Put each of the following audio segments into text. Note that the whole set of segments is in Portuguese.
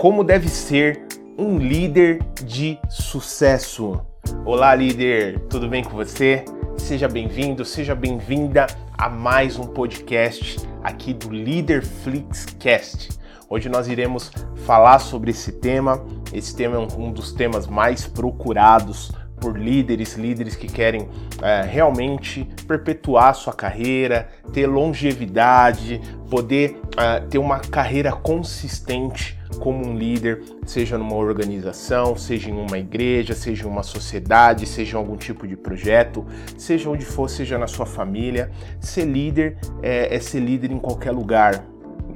como deve ser um líder de sucesso. Olá, líder, tudo bem com você? Seja bem-vindo, seja bem-vinda a mais um podcast aqui do Leader Flixcast. Hoje nós iremos falar sobre esse tema. Esse tema é um dos temas mais procurados por líderes, líderes que querem é, realmente perpetuar sua carreira, ter longevidade, poder é, ter uma carreira consistente como um líder, seja numa organização, seja em uma igreja, seja em uma sociedade, seja em algum tipo de projeto, seja onde for, seja na sua família. Ser líder é, é ser líder em qualquer lugar,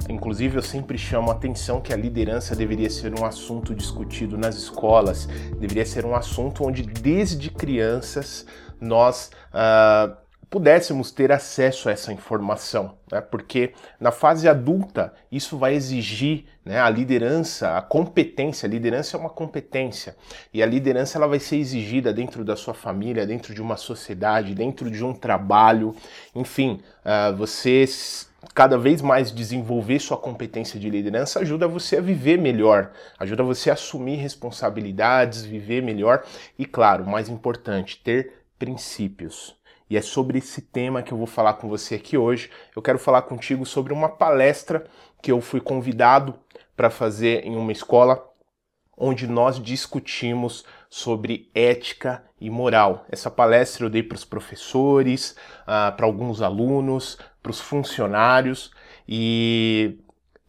Inclusive, eu sempre chamo a atenção que a liderança deveria ser um assunto discutido nas escolas, deveria ser um assunto onde, desde crianças, nós uh, pudéssemos ter acesso a essa informação, né? porque na fase adulta isso vai exigir né, a liderança, a competência. A liderança é uma competência e a liderança ela vai ser exigida dentro da sua família, dentro de uma sociedade, dentro de um trabalho, enfim, uh, você cada vez mais desenvolver sua competência de liderança ajuda você a viver melhor, ajuda você a assumir responsabilidades, viver melhor e, claro, mais importante, ter princípios. E é sobre esse tema que eu vou falar com você aqui hoje. Eu quero falar contigo sobre uma palestra que eu fui convidado para fazer em uma escola onde nós discutimos sobre ética e moral. Essa palestra eu dei para os professores, uh, para alguns alunos, para os funcionários e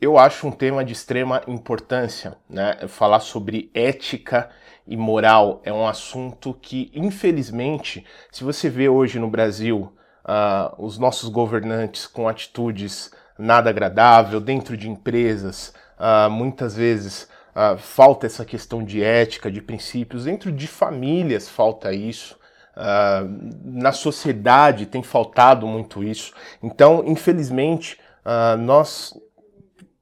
eu acho um tema de extrema importância, né? Falar sobre ética e moral é um assunto que, infelizmente, se você vê hoje no Brasil uh, os nossos governantes com atitudes nada agradável dentro de empresas, uh, muitas vezes Uh, falta essa questão de ética, de princípios, dentro de famílias falta isso. Uh, na sociedade tem faltado muito isso. Então, infelizmente, uh, nós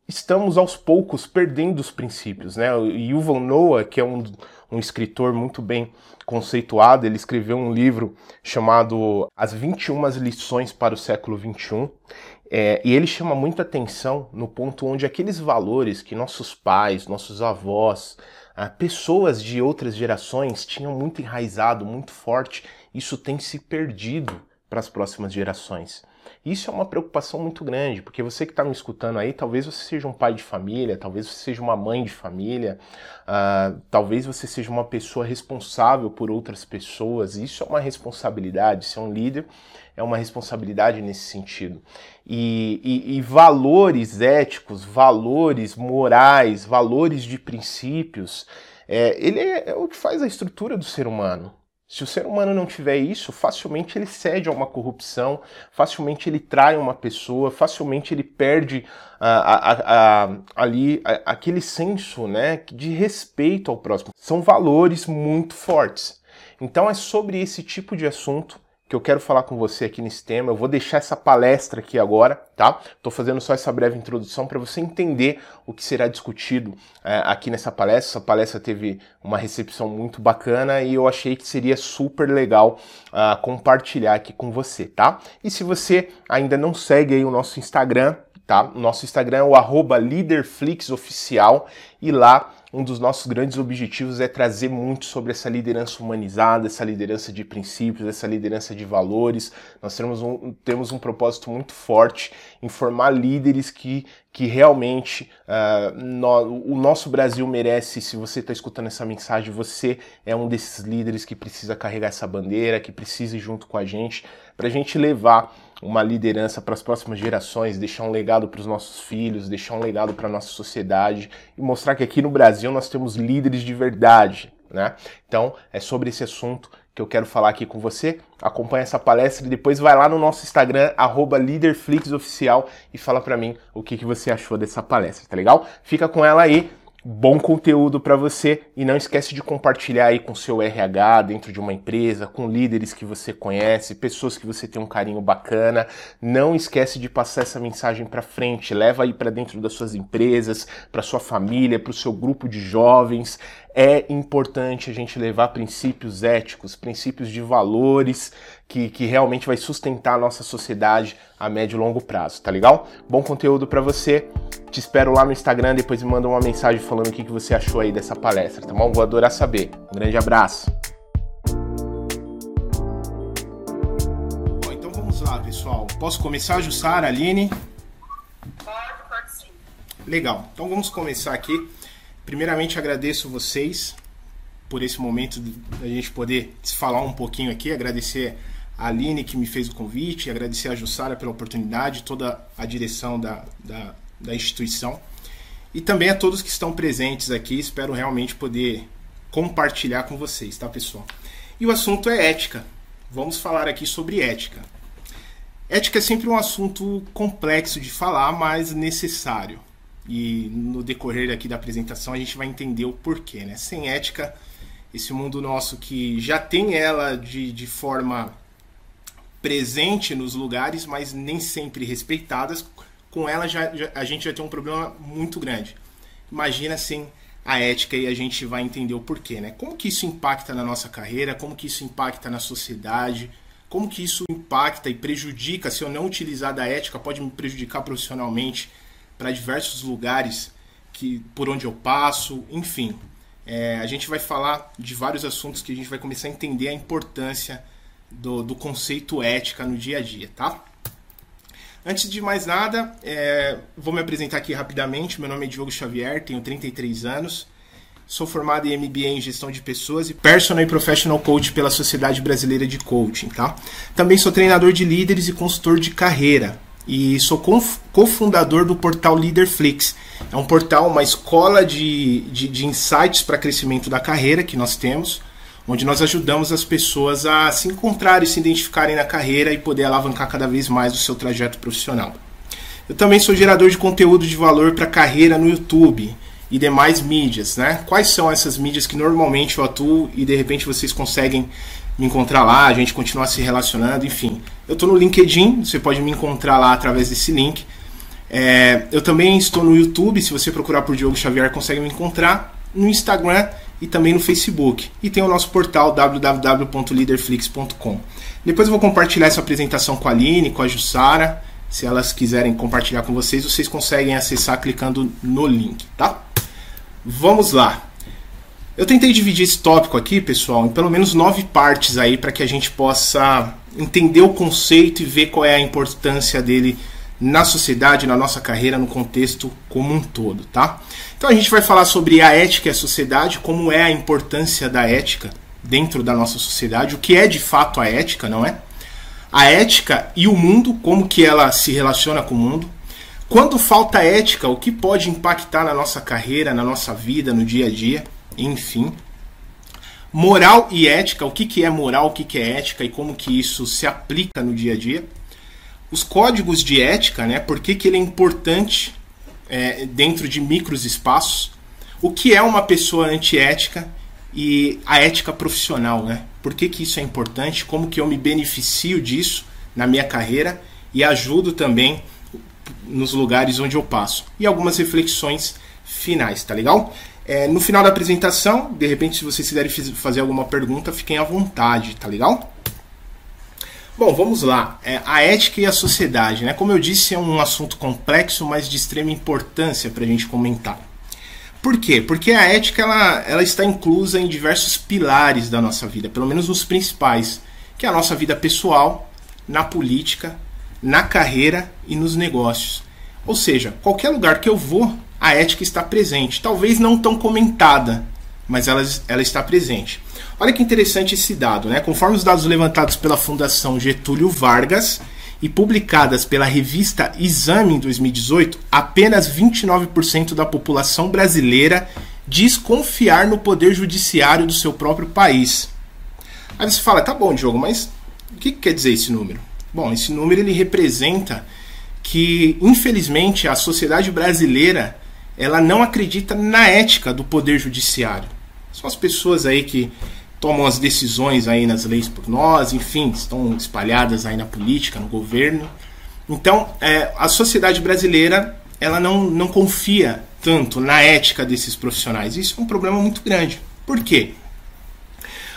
estamos aos poucos perdendo os princípios. Né? O Yuval Noah, que é um, um escritor muito bem conceituado, ele escreveu um livro chamado As 21 Lições para o Século XXI. É, e ele chama muita atenção no ponto onde aqueles valores que nossos pais, nossos avós, pessoas de outras gerações tinham muito enraizado, muito forte, isso tem se perdido para as próximas gerações. Isso é uma preocupação muito grande, porque você que está me escutando aí, talvez você seja um pai de família, talvez você seja uma mãe de família, uh, talvez você seja uma pessoa responsável por outras pessoas. Isso é uma responsabilidade, ser um líder é uma responsabilidade nesse sentido. E, e, e valores éticos, valores morais, valores de princípios, é, ele é, é o que faz a estrutura do ser humano. Se o ser humano não tiver isso, facilmente ele cede a uma corrupção, facilmente ele trai uma pessoa, facilmente ele perde a, a, a, ali aquele senso né, de respeito ao próximo. São valores muito fortes. Então é sobre esse tipo de assunto que eu quero falar com você aqui nesse tema. Eu vou deixar essa palestra aqui agora, tá? Tô fazendo só essa breve introdução para você entender o que será discutido é, aqui nessa palestra. Essa palestra teve uma recepção muito bacana e eu achei que seria super legal uh, compartilhar aqui com você, tá? E se você ainda não segue aí o nosso Instagram, tá? O nosso Instagram é o arroba LeaderFlixOficial e lá um dos nossos grandes objetivos é trazer muito sobre essa liderança humanizada, essa liderança de princípios, essa liderança de valores. Nós temos um, temos um propósito muito forte em formar líderes que, que realmente uh, no, o nosso Brasil merece. Se você está escutando essa mensagem, você é um desses líderes que precisa carregar essa bandeira, que precisa ir junto com a gente, para a gente levar uma liderança para as próximas gerações, deixar um legado para os nossos filhos, deixar um legado para a nossa sociedade e mostrar que aqui no Brasil nós temos líderes de verdade. Né? Então é sobre esse assunto que eu quero falar aqui com você. Acompanhe essa palestra e depois vai lá no nosso Instagram, LeaderFlixOficial e fala para mim o que, que você achou dessa palestra, tá legal? Fica com ela aí bom conteúdo para você e não esquece de compartilhar aí com seu RH dentro de uma empresa, com líderes que você conhece, pessoas que você tem um carinho bacana. Não esquece de passar essa mensagem para frente, leva aí para dentro das suas empresas, para sua família, para o seu grupo de jovens. É importante a gente levar princípios éticos, princípios de valores que, que realmente vai sustentar a nossa sociedade a médio e longo prazo, tá legal? Bom conteúdo para você Te espero lá no Instagram, depois me manda uma mensagem falando o que você achou aí dessa palestra, tá bom? Vou adorar saber. Um grande abraço. Bom, então vamos lá, pessoal. Posso começar, Jussara, Aline? Pode, pode sim. Legal. Então vamos começar aqui. Primeiramente agradeço vocês por esse momento da gente poder se falar um pouquinho aqui, agradecer a Aline que me fez o convite, agradecer a Jussara pela oportunidade, toda a direção da, da, da instituição e também a todos que estão presentes aqui. Espero realmente poder compartilhar com vocês, tá, pessoal? E o assunto é ética. Vamos falar aqui sobre ética. Ética é sempre um assunto complexo de falar, mas necessário. E no decorrer aqui da apresentação a gente vai entender o porquê, né? Sem ética, esse mundo nosso que já tem ela de, de forma presente nos lugares, mas nem sempre respeitadas, com ela já, já, a gente já tem um problema muito grande. Imagina sem a ética e a gente vai entender o porquê, né? Como que isso impacta na nossa carreira, como que isso impacta na sociedade, como que isso impacta e prejudica, se eu não utilizar da ética, pode me prejudicar profissionalmente para diversos lugares que por onde eu passo, enfim. É, a gente vai falar de vários assuntos que a gente vai começar a entender a importância do, do conceito ética no dia a dia, tá? Antes de mais nada, é, vou me apresentar aqui rapidamente. Meu nome é Diogo Xavier, tenho 33 anos. Sou formado em MBA em Gestão de Pessoas e Personal e Professional Coach pela Sociedade Brasileira de Coaching, tá? Também sou treinador de líderes e consultor de carreira. E sou cofundador do portal Leaderflix. É um portal, uma escola de, de, de insights para crescimento da carreira que nós temos onde nós ajudamos as pessoas a se encontrarem, se identificarem na carreira e poder alavancar cada vez mais o seu trajeto profissional. Eu também sou gerador de conteúdo de valor para carreira no YouTube e demais mídias, né? Quais são essas mídias que normalmente eu atuo e de repente vocês conseguem me encontrar lá, a gente continuar se relacionando, enfim. Eu estou no LinkedIn, você pode me encontrar lá através desse link. É, eu também estou no YouTube, se você procurar por Diogo Xavier, consegue me encontrar. No Instagram e também no Facebook. E tem o nosso portal www.leaderflix.com. Depois eu vou compartilhar essa apresentação com a Aline, com a Jussara. Se elas quiserem compartilhar com vocês, vocês conseguem acessar clicando no link, tá? Vamos lá. Eu tentei dividir esse tópico aqui, pessoal, em pelo menos nove partes aí para que a gente possa entender o conceito e ver qual é a importância dele na sociedade, na nossa carreira, no contexto como um todo, tá? Então a gente vai falar sobre a ética e a sociedade, como é a importância da ética dentro da nossa sociedade, o que é de fato a ética, não é? A ética e o mundo, como que ela se relaciona com o mundo. Quando falta ética, o que pode impactar na nossa carreira, na nossa vida, no dia a dia, enfim. Moral e ética, o que, que é moral, o que, que é ética e como que isso se aplica no dia a dia os códigos de ética, né? Por que, que ele é importante é, dentro de micros espaços? O que é uma pessoa antiética e a ética profissional, né? Por que, que isso é importante? Como que eu me beneficio disso na minha carreira e ajudo também nos lugares onde eu passo? E algumas reflexões finais, tá legal? É, no final da apresentação, de repente, se vocês quiserem fazer alguma pergunta, fiquem à vontade, tá legal? Bom, vamos lá. É, a ética e a sociedade, né? Como eu disse, é um assunto complexo, mas de extrema importância para a gente comentar. Por quê? Porque a ética ela, ela está inclusa em diversos pilares da nossa vida, pelo menos nos principais, que é a nossa vida pessoal, na política, na carreira e nos negócios. Ou seja, qualquer lugar que eu vou, a ética está presente. Talvez não tão comentada, mas ela, ela está presente. Olha que interessante esse dado, né? Conforme os dados levantados pela Fundação Getúlio Vargas e publicadas pela revista Exame em 2018, apenas 29% da população brasileira diz confiar no poder judiciário do seu próprio país. Aí você fala, tá bom, Diogo, mas o que quer dizer esse número? Bom, esse número ele representa que, infelizmente, a sociedade brasileira ela não acredita na ética do poder judiciário. São as pessoas aí que tomam as decisões aí nas leis por nós, enfim, estão espalhadas aí na política, no governo. Então, é, a sociedade brasileira ela não, não confia tanto na ética desses profissionais. Isso é um problema muito grande. Por quê?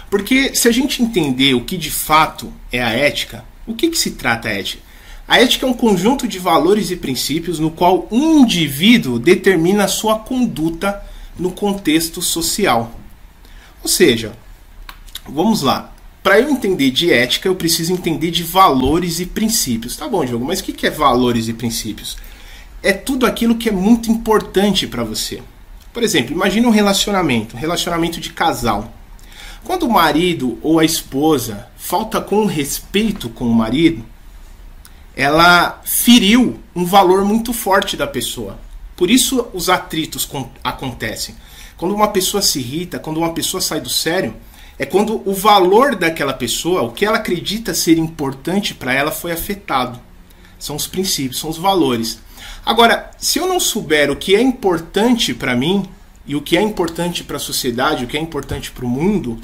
Porque se a gente entender o que de fato é a ética, o que, que se trata a ética? A ética é um conjunto de valores e princípios no qual um indivíduo determina sua conduta no contexto social. Ou seja, vamos lá. Para eu entender de ética, eu preciso entender de valores e princípios. Tá bom, Diogo, mas o que é valores e princípios? É tudo aquilo que é muito importante para você. Por exemplo, imagine um relacionamento, um relacionamento de casal. Quando o marido ou a esposa falta com respeito com o marido, ela feriu um valor muito forte da pessoa. Por isso os atritos acontecem. Quando uma pessoa se irrita, quando uma pessoa sai do sério, é quando o valor daquela pessoa, o que ela acredita ser importante para ela, foi afetado. São os princípios, são os valores. Agora, se eu não souber o que é importante para mim e o que é importante para a sociedade, o que é importante para o mundo,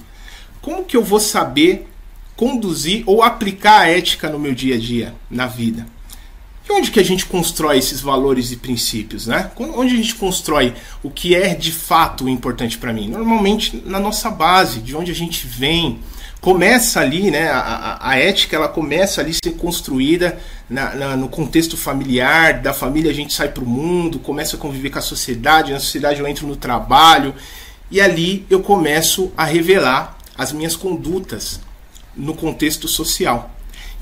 como que eu vou saber conduzir ou aplicar a ética no meu dia a dia, na vida? E onde que a gente constrói esses valores e princípios, né? Onde a gente constrói o que é de fato importante para mim? Normalmente na nossa base, de onde a gente vem, começa ali, né? A, a, a ética ela começa ali a ser construída na, na, no contexto familiar, da família a gente sai para o mundo, começa a conviver com a sociedade, na sociedade eu entro no trabalho e ali eu começo a revelar as minhas condutas no contexto social.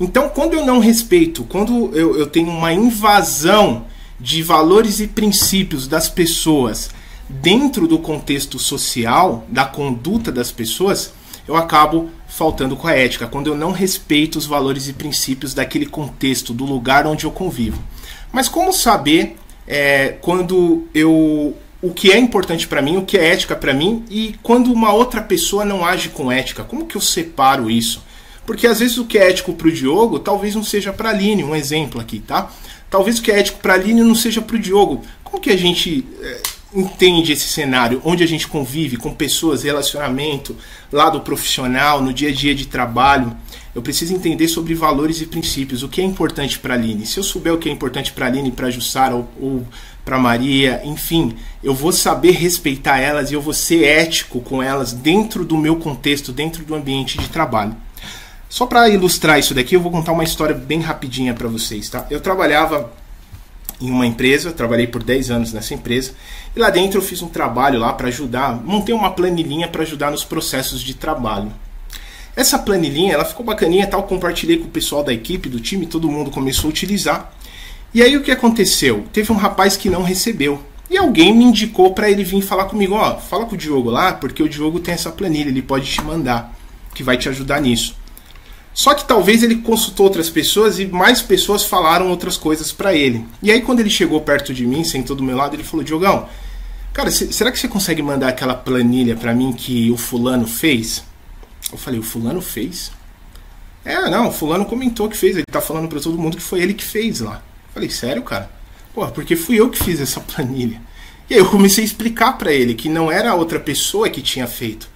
Então, quando eu não respeito, quando eu, eu tenho uma invasão de valores e princípios das pessoas dentro do contexto social, da conduta das pessoas, eu acabo faltando com a ética, quando eu não respeito os valores e princípios daquele contexto, do lugar onde eu convivo. Mas como saber é, quando eu o que é importante para mim, o que é ética para mim e quando uma outra pessoa não age com ética? Como que eu separo isso? Porque às vezes o que é ético para o Diogo talvez não seja para a Aline, um exemplo aqui, tá? Talvez o que é ético para a Aline não seja para o Diogo. Como que a gente é, entende esse cenário onde a gente convive com pessoas, relacionamento, lado profissional, no dia a dia de trabalho. Eu preciso entender sobre valores e princípios, o que é importante para a Aline. Se eu souber o que é importante para a Aline, para a Jussara ou, ou para Maria, enfim, eu vou saber respeitar elas e eu vou ser ético com elas dentro do meu contexto, dentro do ambiente de trabalho. Só para ilustrar isso daqui, eu vou contar uma história bem rapidinha para vocês, tá? Eu trabalhava em uma empresa, trabalhei por 10 anos nessa empresa, e lá dentro eu fiz um trabalho lá para ajudar, montei uma planilhinha para ajudar nos processos de trabalho. Essa planilhinha, ela ficou bacaninha, tal, compartilhei com o pessoal da equipe, do time, todo mundo começou a utilizar. E aí o que aconteceu? Teve um rapaz que não recebeu. E alguém me indicou para ele vir falar comigo, ó, fala com o Diogo lá, porque o Diogo tem essa planilha, ele pode te mandar, que vai te ajudar nisso. Só que talvez ele consultou outras pessoas e mais pessoas falaram outras coisas para ele. E aí quando ele chegou perto de mim, sentou do meu lado, ele falou: "Diogão, cara, será que você consegue mandar aquela planilha para mim que o fulano fez?" Eu falei: "O fulano fez?" É, não, o fulano comentou que fez, ele tá falando para todo mundo que foi ele que fez lá. Eu falei: "Sério, cara?" Pô, porque fui eu que fiz essa planilha. E aí eu comecei a explicar para ele que não era outra pessoa que tinha feito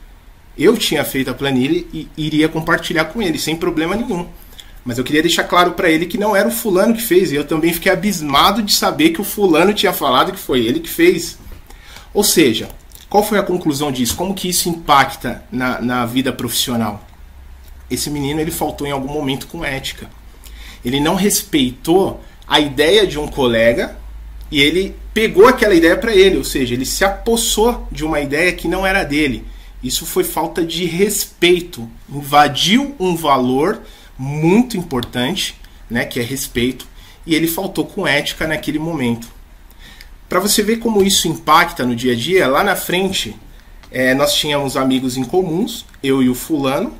eu tinha feito a planilha e iria compartilhar com ele, sem problema nenhum. Mas eu queria deixar claro para ele que não era o fulano que fez, e eu também fiquei abismado de saber que o fulano tinha falado que foi ele que fez. Ou seja, qual foi a conclusão disso? Como que isso impacta na, na vida profissional? Esse menino ele faltou em algum momento com ética. Ele não respeitou a ideia de um colega e ele pegou aquela ideia para ele, ou seja, ele se apossou de uma ideia que não era dele. Isso foi falta de respeito. Invadiu um valor muito importante, né, que é respeito, e ele faltou com ética naquele momento. Para você ver como isso impacta no dia a dia, lá na frente é, nós tínhamos amigos em comuns, eu e o fulano,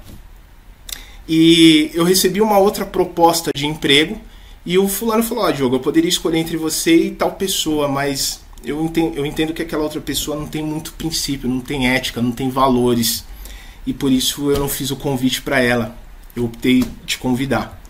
e eu recebi uma outra proposta de emprego e o fulano falou: Ó, oh, Diogo, eu poderia escolher entre você e tal pessoa, mas eu entendo, eu entendo que aquela outra pessoa não tem muito princípio, não tem ética, não tem valores. E por isso eu não fiz o convite para ela. Eu optei te convidar.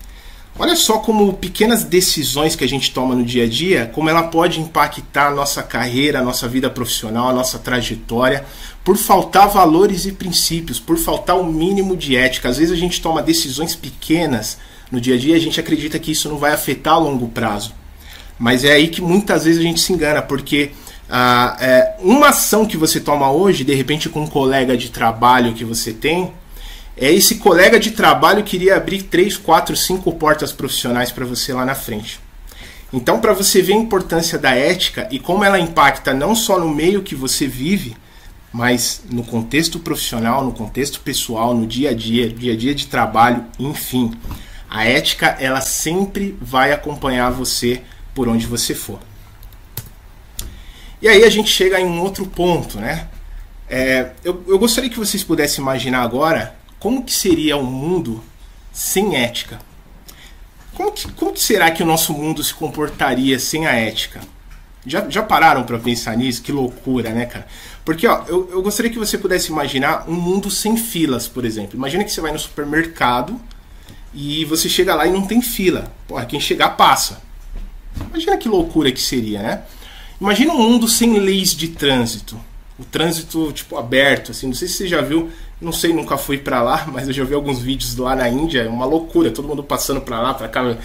Olha só como pequenas decisões que a gente toma no dia a dia, como ela pode impactar a nossa carreira, a nossa vida profissional, a nossa trajetória, por faltar valores e princípios, por faltar o mínimo de ética. Às vezes a gente toma decisões pequenas no dia a dia e a gente acredita que isso não vai afetar a longo prazo. Mas é aí que muitas vezes a gente se engana, porque ah, é, uma ação que você toma hoje, de repente com um colega de trabalho que você tem, é esse colega de trabalho que iria abrir 3, 4, 5 portas profissionais para você lá na frente. Então, para você ver a importância da ética e como ela impacta não só no meio que você vive, mas no contexto profissional, no contexto pessoal, no dia a dia, dia a dia de trabalho, enfim. A ética, ela sempre vai acompanhar você por onde você for. E aí a gente chega em um outro ponto, né? É, eu, eu gostaria que vocês pudessem imaginar agora como que seria um mundo sem ética. Como que, como que será que o nosso mundo se comportaria sem a ética? Já, já pararam para pensar nisso? Que loucura, né, cara? Porque ó, eu, eu gostaria que você pudesse imaginar um mundo sem filas, por exemplo. Imagina que você vai no supermercado e você chega lá e não tem fila. Porra, quem chegar passa. Imagina que loucura que seria, né? Imagina um mundo sem leis de trânsito. O trânsito, tipo, aberto, assim. Não sei se você já viu, não sei, nunca fui para lá, mas eu já vi alguns vídeos lá na Índia. É uma loucura, todo mundo passando para lá, para cá.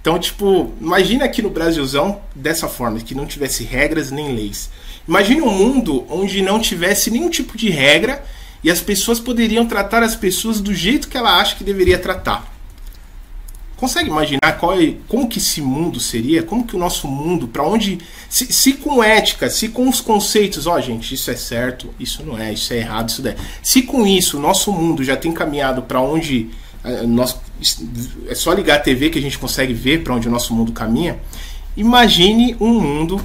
Então, tipo, imagina aqui no Brasilzão dessa forma, que não tivesse regras nem leis. Imagine um mundo onde não tivesse nenhum tipo de regra e as pessoas poderiam tratar as pessoas do jeito que ela acha que deveria tratar. Consegue imaginar qual é, como que esse mundo seria? Como que o nosso mundo, para onde. Se, se, com ética, se com os conceitos, ó, gente, isso é certo, isso não é, isso é errado, isso é. Se com isso o nosso mundo já tem caminhado para onde. Uh, nós, é só ligar a TV que a gente consegue ver para onde o nosso mundo caminha. Imagine um mundo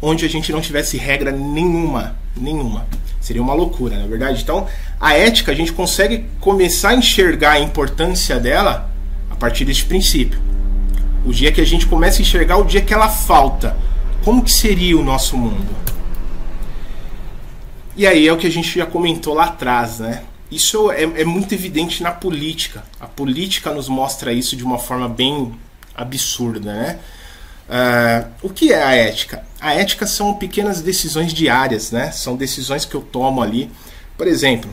onde a gente não tivesse regra nenhuma. Nenhuma. Seria uma loucura, na é verdade. Então, a ética, a gente consegue começar a enxergar a importância dela partir deste princípio. O dia que a gente começa a enxergar o dia que ela falta, como que seria o nosso mundo? E aí é o que a gente já comentou lá atrás, né? Isso é, é muito evidente na política. A política nos mostra isso de uma forma bem absurda, né? Uh, o que é a ética? A ética são pequenas decisões diárias, né? São decisões que eu tomo ali. Por exemplo,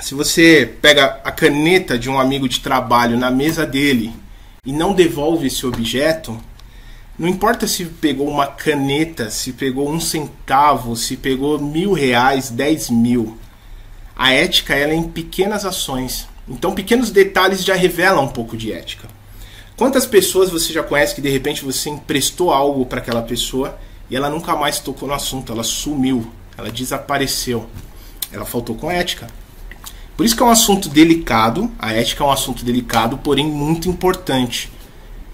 se você pega a caneta de um amigo de trabalho na mesa dele e não devolve esse objeto, não importa se pegou uma caneta, se pegou um centavo, se pegou mil reais, dez mil. A ética ela é em pequenas ações. Então, pequenos detalhes já revelam um pouco de ética. Quantas pessoas você já conhece que de repente você emprestou algo para aquela pessoa e ela nunca mais tocou no assunto, ela sumiu, ela desapareceu, ela faltou com ética. Por isso que é um assunto delicado, a ética é um assunto delicado, porém muito importante.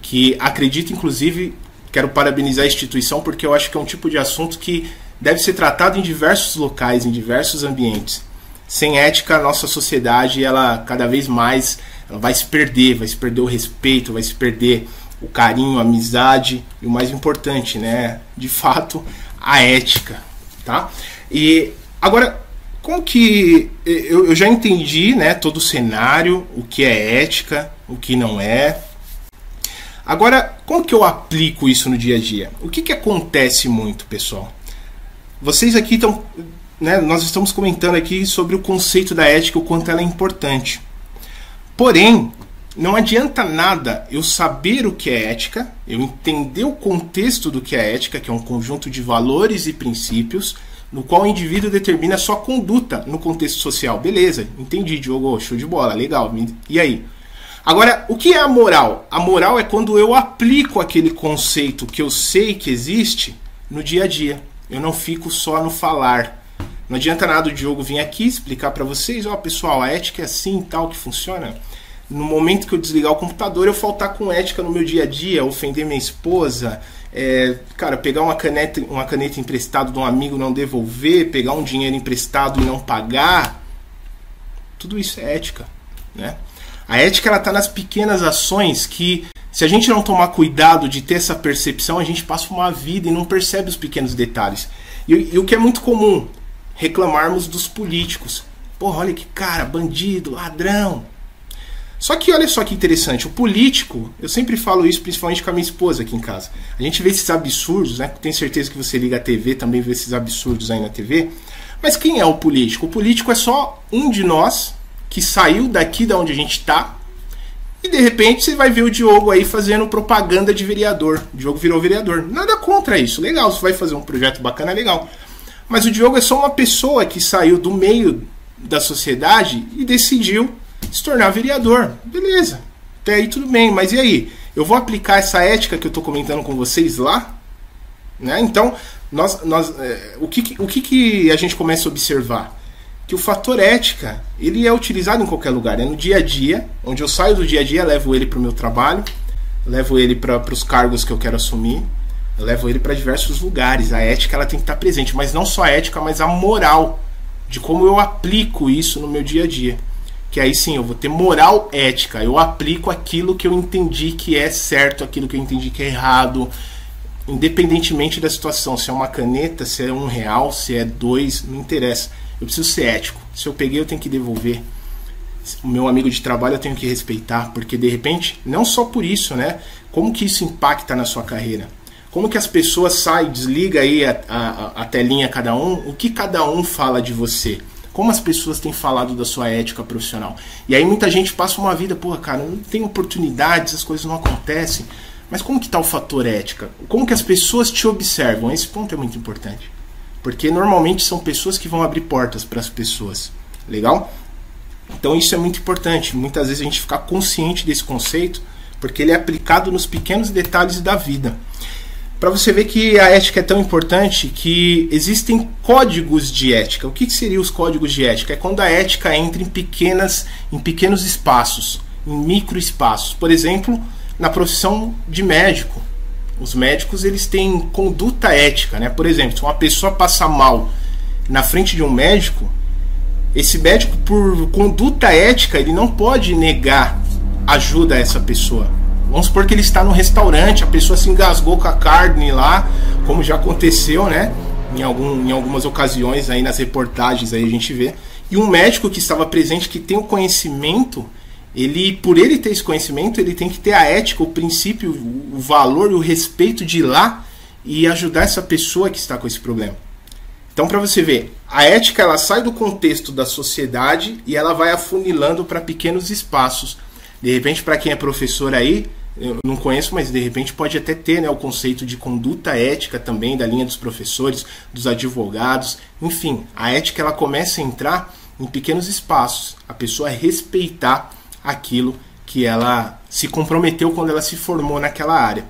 Que acredito, inclusive, quero parabenizar a instituição porque eu acho que é um tipo de assunto que deve ser tratado em diversos locais, em diversos ambientes. Sem ética, a nossa sociedade, ela cada vez mais ela vai se perder, vai se perder o respeito, vai se perder o carinho, a amizade e o mais importante, né, de fato, a ética, tá? E agora como que eu, eu já entendi, né, todo o cenário, o que é ética, o que não é. Agora, como que eu aplico isso no dia a dia? O que, que acontece muito, pessoal? Vocês aqui estão, né, nós estamos comentando aqui sobre o conceito da ética, o quanto ela é importante. Porém, não adianta nada eu saber o que é ética, eu entender o contexto do que é ética, que é um conjunto de valores e princípios, no qual o indivíduo determina sua conduta no contexto social. Beleza, entendi, Diogo, show de bola, legal. E aí? Agora, o que é a moral? A moral é quando eu aplico aquele conceito que eu sei que existe no dia a dia. Eu não fico só no falar. Não adianta nada o Diogo vir aqui explicar para vocês, ó, oh, pessoal, a ética é assim e tal que funciona. No momento que eu desligar o computador, eu faltar com ética no meu dia a dia, ofender minha esposa, é, cara, pegar uma caneta, uma caneta emprestada de um amigo não devolver, pegar um dinheiro emprestado e não pagar, tudo isso é ética, né? A ética ela tá nas pequenas ações que se a gente não tomar cuidado de ter essa percepção, a gente passa uma vida e não percebe os pequenos detalhes. E, e o que é muito comum, reclamarmos dos políticos. Porra, olha que cara, bandido, ladrão. Só que olha só que interessante, o político, eu sempre falo isso principalmente com a minha esposa aqui em casa. A gente vê esses absurdos, né? Tenho certeza que você liga a TV, também vê esses absurdos aí na TV. Mas quem é o político? O político é só um de nós que saiu daqui da onde a gente está e de repente você vai ver o Diogo aí fazendo propaganda de vereador. O Diogo virou vereador. Nada contra isso, legal. Você vai fazer um projeto bacana, legal. Mas o Diogo é só uma pessoa que saiu do meio da sociedade e decidiu se tornar vereador. Beleza, até aí tudo bem, mas e aí? Eu vou aplicar essa ética que eu estou comentando com vocês lá? Né? Então, nós, nós, é, o, que, o que, que a gente começa a observar? Que o fator ética ele é utilizado em qualquer lugar, é no dia a dia, onde eu saio do dia a dia, levo ele para o meu trabalho, levo ele para os cargos que eu quero assumir, eu levo ele para diversos lugares. A ética ela tem que estar presente, mas não só a ética, mas a moral de como eu aplico isso no meu dia a dia. Que aí sim eu vou ter moral ética. Eu aplico aquilo que eu entendi que é certo, aquilo que eu entendi que é errado, independentemente da situação. Se é uma caneta, se é um real, se é dois, não interessa. Eu preciso ser ético. Se eu peguei, eu tenho que devolver. O meu amigo de trabalho eu tenho que respeitar, porque de repente, não só por isso, né? Como que isso impacta na sua carreira? Como que as pessoas saem, desliga aí a, a, a telinha cada um, o que cada um fala de você? Como as pessoas têm falado da sua ética profissional? E aí muita gente passa uma vida, porra, cara, não tem oportunidades, as coisas não acontecem. Mas como que está o fator ética? Como que as pessoas te observam? Esse ponto é muito importante. Porque normalmente são pessoas que vão abrir portas para as pessoas. Legal? Então isso é muito importante. Muitas vezes a gente ficar consciente desse conceito, porque ele é aplicado nos pequenos detalhes da vida para você ver que a ética é tão importante que existem códigos de ética. O que, que seriam os códigos de ética? É quando a ética entra em pequenas, em pequenos espaços, em micro espaços. Por exemplo, na profissão de médico. Os médicos eles têm conduta ética, né? Por exemplo, se uma pessoa passa mal na frente de um médico, esse médico por conduta ética ele não pode negar ajuda a essa pessoa Vamos supor que ele está no restaurante, a pessoa se engasgou com a carne lá, como já aconteceu, né? Em, algum, em algumas ocasiões aí nas reportagens aí a gente vê. E um médico que estava presente, que tem o conhecimento, ele, por ele ter esse conhecimento, ele tem que ter a ética, o princípio, o valor, o respeito de ir lá e ajudar essa pessoa que está com esse problema. Então, para você ver, a ética ela sai do contexto da sociedade e ela vai afunilando para pequenos espaços. De repente, para quem é professor aí, eu não conheço, mas de repente pode até ter né, o conceito de conduta ética também da linha dos professores, dos advogados, enfim, a ética ela começa a entrar em pequenos espaços, a pessoa respeitar aquilo que ela se comprometeu quando ela se formou naquela área.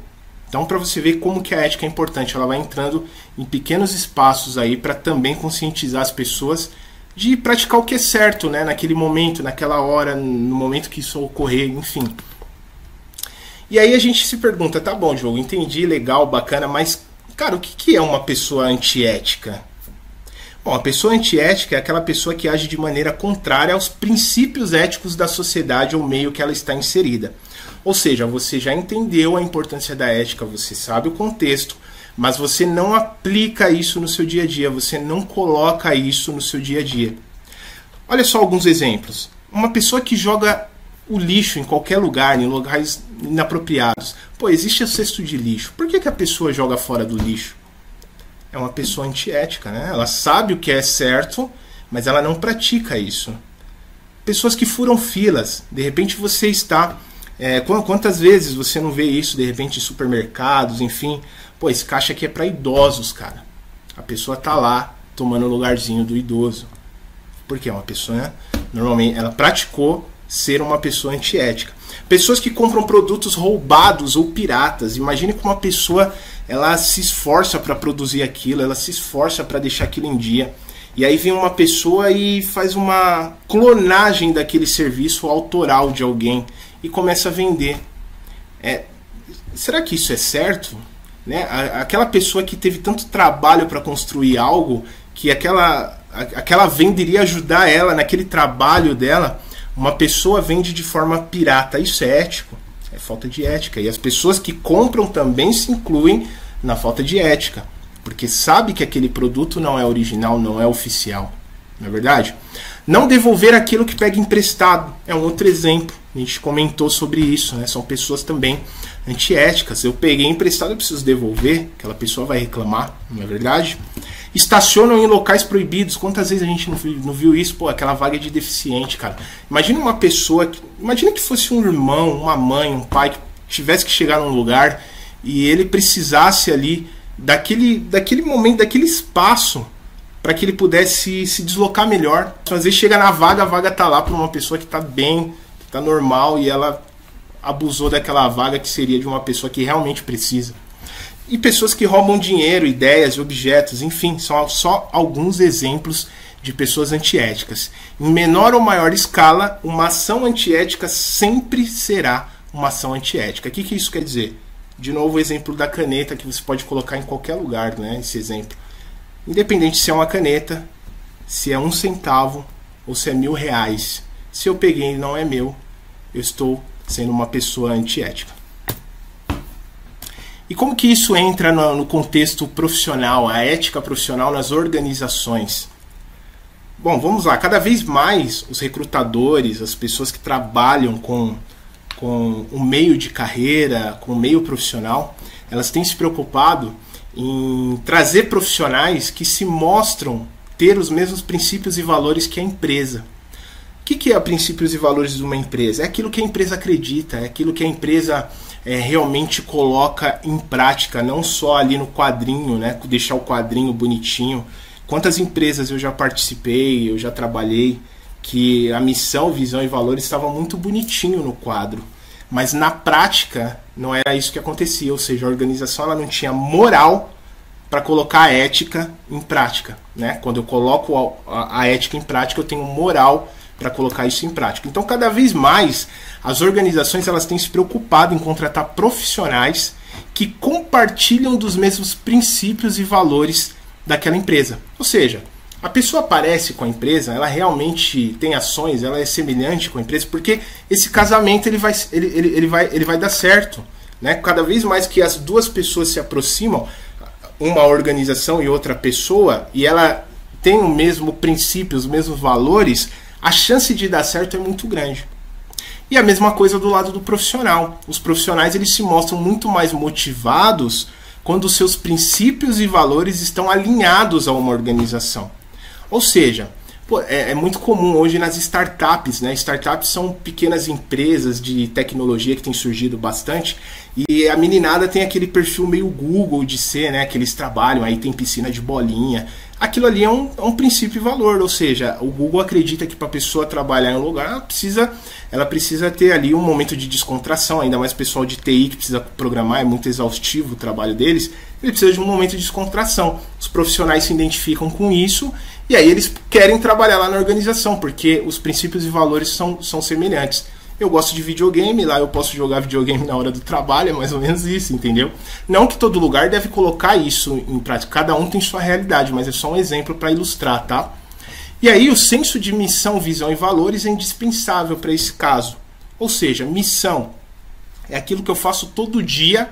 Então, para você ver como que a ética é importante, ela vai entrando em pequenos espaços aí para também conscientizar as pessoas de praticar o que é certo, né, naquele momento, naquela hora, no momento que isso ocorrer, enfim. E aí a gente se pergunta, tá bom, jogo, entendi, legal, bacana, mas, cara, o que, que é uma pessoa antiética? Bom, a pessoa antiética é aquela pessoa que age de maneira contrária aos princípios éticos da sociedade ou meio que ela está inserida. Ou seja, você já entendeu a importância da ética, você sabe o contexto, mas você não aplica isso no seu dia a dia, você não coloca isso no seu dia a dia. Olha só alguns exemplos. Uma pessoa que joga o lixo em qualquer lugar, em lugares inapropriados. Pô, existe o cesto de lixo. Por que, que a pessoa joga fora do lixo? É uma pessoa antiética, né? Ela sabe o que é certo, mas ela não pratica isso. Pessoas que furam filas. De repente você está. É, quantas vezes você não vê isso, de repente, em supermercados, enfim. Pô, esse caixa aqui é para idosos, cara. A pessoa tá lá tomando o lugarzinho do idoso. Porque é uma pessoa, né? normalmente, ela praticou ser uma pessoa antiética. Pessoas que compram produtos roubados ou piratas. Imagine como uma pessoa ela se esforça para produzir aquilo, ela se esforça para deixar aquilo em dia. E aí vem uma pessoa e faz uma clonagem daquele serviço autoral de alguém e começa a vender. É, será que isso é certo? Né? Aquela pessoa que teve tanto trabalho para construir algo que aquela, aquela venda iria ajudar ela naquele trabalho dela uma pessoa vende de forma pirata, isso é ético? É falta de ética. E as pessoas que compram também se incluem na falta de ética, porque sabe que aquele produto não é original, não é oficial. Não é verdade? Não devolver aquilo que pega emprestado é um outro exemplo. A gente comentou sobre isso, né? São pessoas também antiéticas. Eu peguei emprestado, eu preciso devolver, aquela pessoa vai reclamar, não é verdade? Estacionam em locais proibidos. Quantas vezes a gente não viu, não viu isso? Pô, aquela vaga de deficiente, cara. Imagina uma pessoa. Que, imagina que fosse um irmão, uma mãe, um pai que tivesse que chegar num lugar e ele precisasse ali daquele, daquele momento, daquele espaço para que ele pudesse se deslocar melhor. Às vezes chega na vaga, a vaga tá lá para uma pessoa que está bem, que tá normal e ela abusou daquela vaga que seria de uma pessoa que realmente precisa. E pessoas que roubam dinheiro, ideias, objetos, enfim, são só alguns exemplos de pessoas antiéticas. Em menor ou maior escala, uma ação antiética sempre será uma ação antiética. O que, que isso quer dizer? De novo, o exemplo da caneta que você pode colocar em qualquer lugar, né? Esse exemplo. Independente se é uma caneta, se é um centavo ou se é mil reais. Se eu peguei e não é meu, eu estou sendo uma pessoa antiética. E como que isso entra no, no contexto profissional, a ética profissional nas organizações? Bom, vamos lá. Cada vez mais os recrutadores, as pessoas que trabalham com, com o meio de carreira, com o meio profissional, elas têm se preocupado em trazer profissionais que se mostram ter os mesmos princípios e valores que a empresa. O que, que é princípios e valores de uma empresa? É aquilo que a empresa acredita, é aquilo que a empresa é, realmente coloca em prática, não só ali no quadrinho, né? Deixar o quadrinho bonitinho. Quantas empresas eu já participei, eu já trabalhei, que a missão, visão e valores estava muito bonitinho no quadro. Mas na prática não era isso que acontecia, ou seja, a organização ela não tinha moral para colocar a ética em prática. Né? Quando eu coloco a, a ética em prática, eu tenho moral para colocar isso em prática. Então, cada vez mais, as organizações elas têm se preocupado em contratar profissionais que compartilham dos mesmos princípios e valores daquela empresa. Ou seja, a pessoa aparece com a empresa, ela realmente tem ações, ela é semelhante com a empresa, porque esse casamento ele vai, ele, ele, ele vai, ele vai dar certo. Né? Cada vez mais que as duas pessoas se aproximam, uma organização e outra pessoa, e ela tem o mesmo princípio, os mesmos valores, a chance de dar certo é muito grande. E a mesma coisa do lado do profissional. Os profissionais eles se mostram muito mais motivados quando seus princípios e valores estão alinhados a uma organização. Ou seja, pô, é, é, muito comum hoje nas startups, né? Startups são pequenas empresas de tecnologia que têm surgido bastante e a meninada tem aquele perfil meio Google de ser, né? Que eles trabalham, aí tem piscina de bolinha, aquilo ali é um, é um princípio e valor, ou seja, o Google acredita que para a pessoa trabalhar em um lugar, ela precisa, ela precisa ter ali um momento de descontração, ainda mais pessoal de TI que precisa programar, é muito exaustivo o trabalho deles, ele precisa de um momento de descontração. Os profissionais se identificam com isso e aí eles querem trabalhar lá na organização, porque os princípios e valores são, são semelhantes. Eu gosto de videogame, lá eu posso jogar videogame na hora do trabalho, é mais ou menos isso, entendeu? Não que todo lugar deve colocar isso em prática, cada um tem sua realidade, mas é só um exemplo para ilustrar, tá? E aí o senso de missão, visão e valores é indispensável para esse caso. Ou seja, missão é aquilo que eu faço todo dia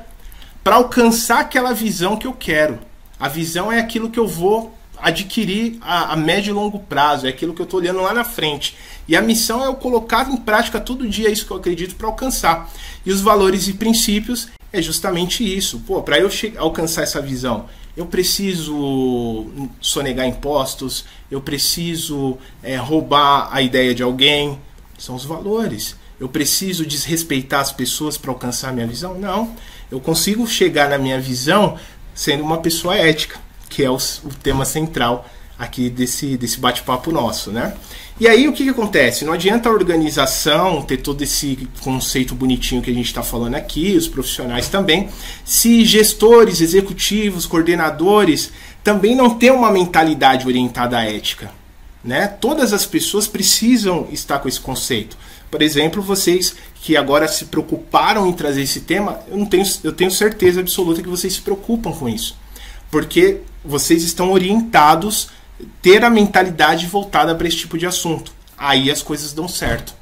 para alcançar aquela visão que eu quero. A visão é aquilo que eu vou adquirir a, a, médio e longo prazo, é aquilo que eu estou olhando lá na frente. E a missão é eu colocar em prática todo dia isso que eu acredito para alcançar. E os valores e princípios é justamente isso. Pô, para eu alcançar essa visão, eu preciso sonegar impostos, eu preciso é, roubar a ideia de alguém. São os valores. Eu preciso desrespeitar as pessoas para alcançar a minha visão? Não. Eu consigo chegar na minha visão sendo uma pessoa ética que é o, o tema central aqui desse, desse bate-papo nosso, né? E aí o que, que acontece? Não adianta a organização ter todo esse conceito bonitinho que a gente está falando aqui, os profissionais também, se gestores, executivos, coordenadores também não têm uma mentalidade orientada à ética. Né? Todas as pessoas precisam estar com esse conceito. Por exemplo, vocês que agora se preocuparam em trazer esse tema, eu, não tenho, eu tenho certeza absoluta que vocês se preocupam com isso porque vocês estão orientados ter a mentalidade voltada para esse tipo de assunto. Aí as coisas dão certo.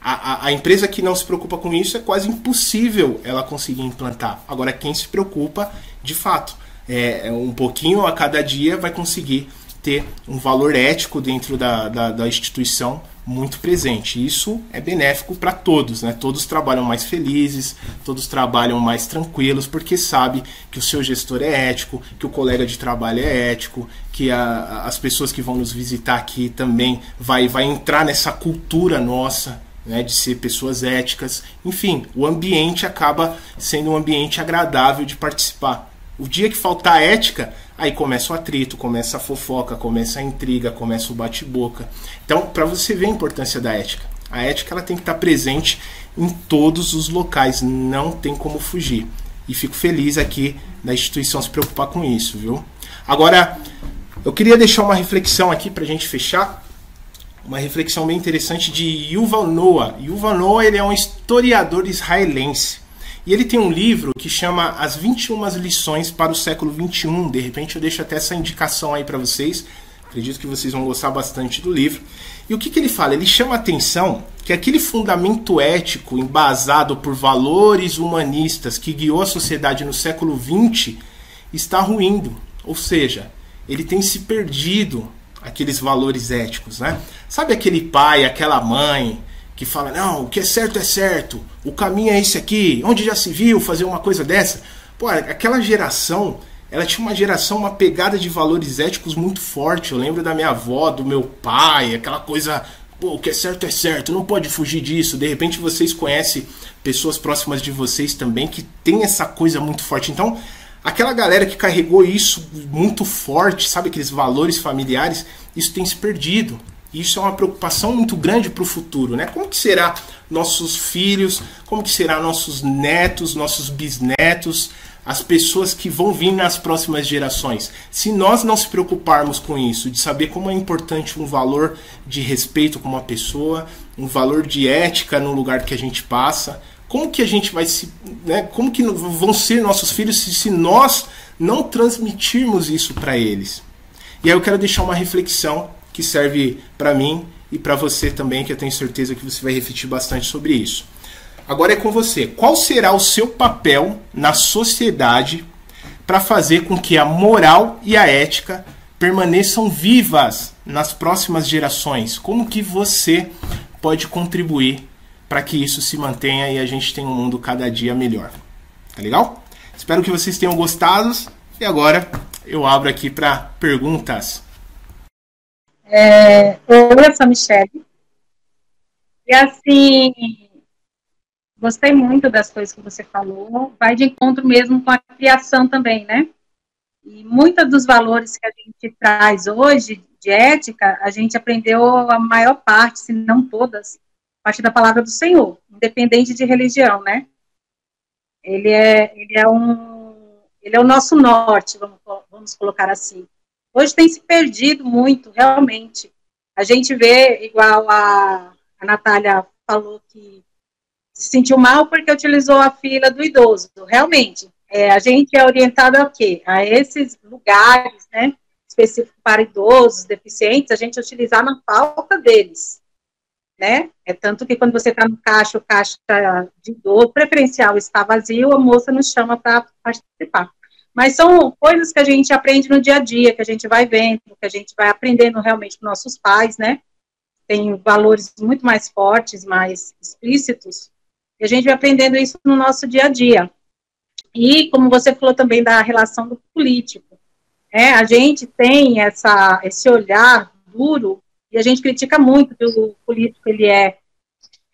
A, a, a, empresa que não se preocupa com isso é quase impossível ela conseguir implantar. Agora, quem se preocupa, de fato, é, é um pouquinho a cada dia vai conseguir ter um valor ético dentro da, da, da instituição muito presente. Isso é benéfico para todos, né? Todos trabalham mais felizes, todos trabalham mais tranquilos, porque sabe que o seu gestor é ético, que o colega de trabalho é ético, que a, as pessoas que vão nos visitar aqui também vai, vai entrar nessa cultura nossa. Né, de ser pessoas éticas, enfim, o ambiente acaba sendo um ambiente agradável de participar. O dia que faltar ética, aí começa o atrito, começa a fofoca, começa a intriga, começa o bate-boca. Então, para você ver a importância da ética, a ética ela tem que estar presente em todos os locais, não tem como fugir. E fico feliz aqui da instituição se preocupar com isso, viu? Agora, eu queria deixar uma reflexão aqui para a gente fechar uma reflexão bem interessante de Yuval Noah. Yuval Noah ele é um historiador israelense. E ele tem um livro que chama As 21 Lições para o Século XXI. De repente eu deixo até essa indicação aí para vocês. Acredito que vocês vão gostar bastante do livro. E o que, que ele fala? Ele chama a atenção que aquele fundamento ético embasado por valores humanistas que guiou a sociedade no século XX está ruindo. Ou seja, ele tem se perdido aqueles valores éticos, né? Sabe aquele pai, aquela mãe que fala: "Não, o que é certo é certo. O caminho é esse aqui. Onde já se viu fazer uma coisa dessa?" Pô, aquela geração, ela tinha uma geração, uma pegada de valores éticos muito forte. Eu lembro da minha avó, do meu pai, aquela coisa, pô, o que é certo é certo, não pode fugir disso. De repente vocês conhecem pessoas próximas de vocês também que tem essa coisa muito forte. Então, Aquela galera que carregou isso muito forte, sabe, aqueles valores familiares, isso tem se perdido. Isso é uma preocupação muito grande para o futuro, né? Como que será nossos filhos, como que será nossos netos, nossos bisnetos, as pessoas que vão vir nas próximas gerações. Se nós não se preocuparmos com isso, de saber como é importante um valor de respeito com uma pessoa, um valor de ética no lugar que a gente passa, como que a gente vai se. Né, como que vão ser nossos filhos se, se nós não transmitirmos isso para eles? E aí eu quero deixar uma reflexão que serve para mim e para você também, que eu tenho certeza que você vai refletir bastante sobre isso. Agora é com você. Qual será o seu papel na sociedade para fazer com que a moral e a ética permaneçam vivas nas próximas gerações? Como que você pode contribuir para que isso se mantenha e a gente tenha um mundo cada dia melhor. Tá legal? Espero que vocês tenham gostado e agora eu abro aqui para perguntas. É, oi, eu sou Michelle. E assim, gostei muito das coisas que você falou. Vai de encontro mesmo com a criação também, né? E muitos dos valores que a gente traz hoje de ética, a gente aprendeu a maior parte, se não todas, a partir da palavra do Senhor, independente de religião, né? Ele é, ele é um, ele é o nosso norte, vamos, vamos colocar assim. Hoje tem se perdido muito, realmente. A gente vê, igual a, a Natália falou que se sentiu mal porque utilizou a fila do idoso. Realmente, é, a gente é orientado a quê? A esses lugares, né, específicos para idosos, deficientes, a gente utilizar na falta deles né? É tanto que quando você está no caixa, o caixa de dor preferencial está vazio, a moça nos chama para participar. Mas são coisas que a gente aprende no dia a dia, que a gente vai vendo, que a gente vai aprendendo realmente com nossos pais, né? Tem valores muito mais fortes, mais explícitos, e a gente vai aprendendo isso no nosso dia a dia. E como você falou também da relação do político, é, a gente tem essa, esse olhar duro e a gente critica muito que o político ele é,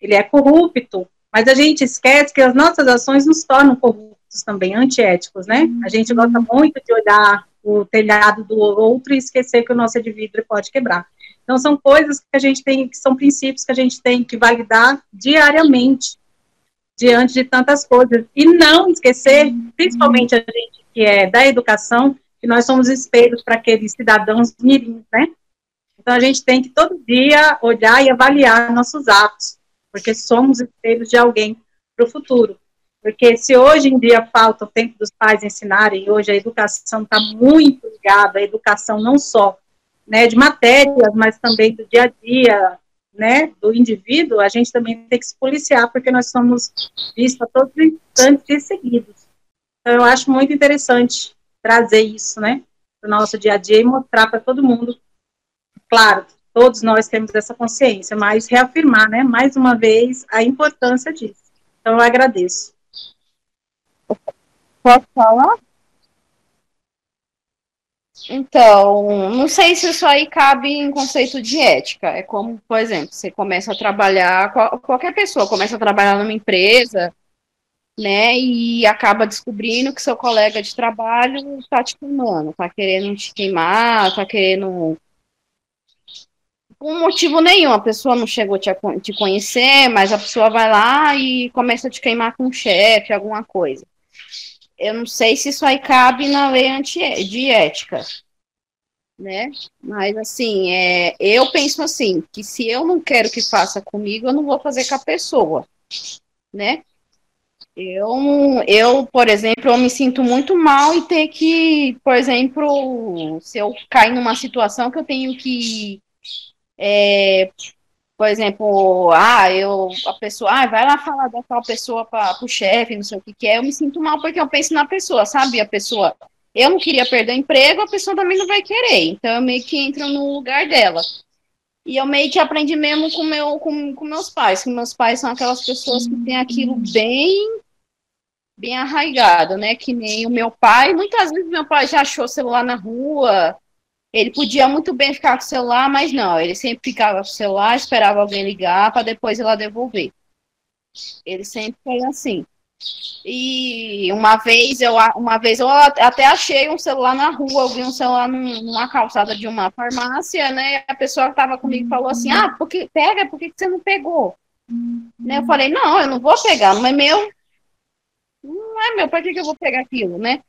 ele é corrupto, mas a gente esquece que as nossas ações nos tornam corruptos também, antiéticos, né? A gente gosta muito de olhar o telhado do outro e esquecer que o nosso é de vidro pode quebrar. Então, são coisas que a gente tem, que são princípios que a gente tem que validar diariamente, diante de tantas coisas. E não esquecer, principalmente a gente que é da educação, que nós somos espelhos para aqueles cidadãos mirins, né? Então, a gente tem que todo dia olhar e avaliar nossos atos, porque somos espelhos de alguém para o futuro. Porque se hoje em dia falta o tempo dos pais ensinarem, hoje a educação está muito ligada à educação não só né, de matérias, mas também do dia a dia, né, do indivíduo, a gente também tem que se policiar, porque nós somos vistos a todos os instantes e seguidos. Então, eu acho muito interessante trazer isso, né, para o nosso dia a dia e mostrar para todo mundo Claro, todos nós temos essa consciência, mas reafirmar, né, mais uma vez, a importância disso. Então, eu agradeço. Posso falar? Então, não sei se isso aí cabe em conceito de ética. É como, por exemplo, você começa a trabalhar, qualquer pessoa começa a trabalhar numa empresa, né? E acaba descobrindo que seu colega de trabalho está te queimando, está querendo te queimar, está querendo por motivo nenhum, a pessoa não chegou a te, te conhecer, mas a pessoa vai lá e começa a te queimar com o chefe, alguma coisa. Eu não sei se isso aí cabe na lei anti de ética, né? Mas assim, é, eu penso assim, que se eu não quero que faça comigo, eu não vou fazer com a pessoa, né? Eu, eu, por exemplo, eu me sinto muito mal e ter que, por exemplo, se eu cair numa situação que eu tenho que, é, por exemplo, ah, eu, a pessoa, ah, vai lá falar da tal pessoa para o chefe, não sei o que, que é, eu me sinto mal porque eu penso na pessoa, sabe? A pessoa, eu não queria perder o emprego, a pessoa também não vai querer, então eu meio que entro no lugar dela. E eu meio que aprendi mesmo com, meu, com, com meus pais, que meus pais são aquelas pessoas que têm aquilo bem bem arraigado, né? Que nem o meu pai. Muitas vezes meu pai já achou celular na rua. Ele podia muito bem ficar com o celular, mas não. Ele sempre ficava com o celular, esperava alguém ligar para depois ela devolver. Ele sempre foi assim. E uma vez eu uma vez eu até achei um celular na rua, eu vi um celular num, numa calçada de uma farmácia, né? A pessoa que estava comigo falou assim: "Ah, porque pega, por que você não pegou?" Né? Eu falei: "Não, eu não vou pegar, não é meu" não é meu, para que, que eu vou pegar aquilo, né?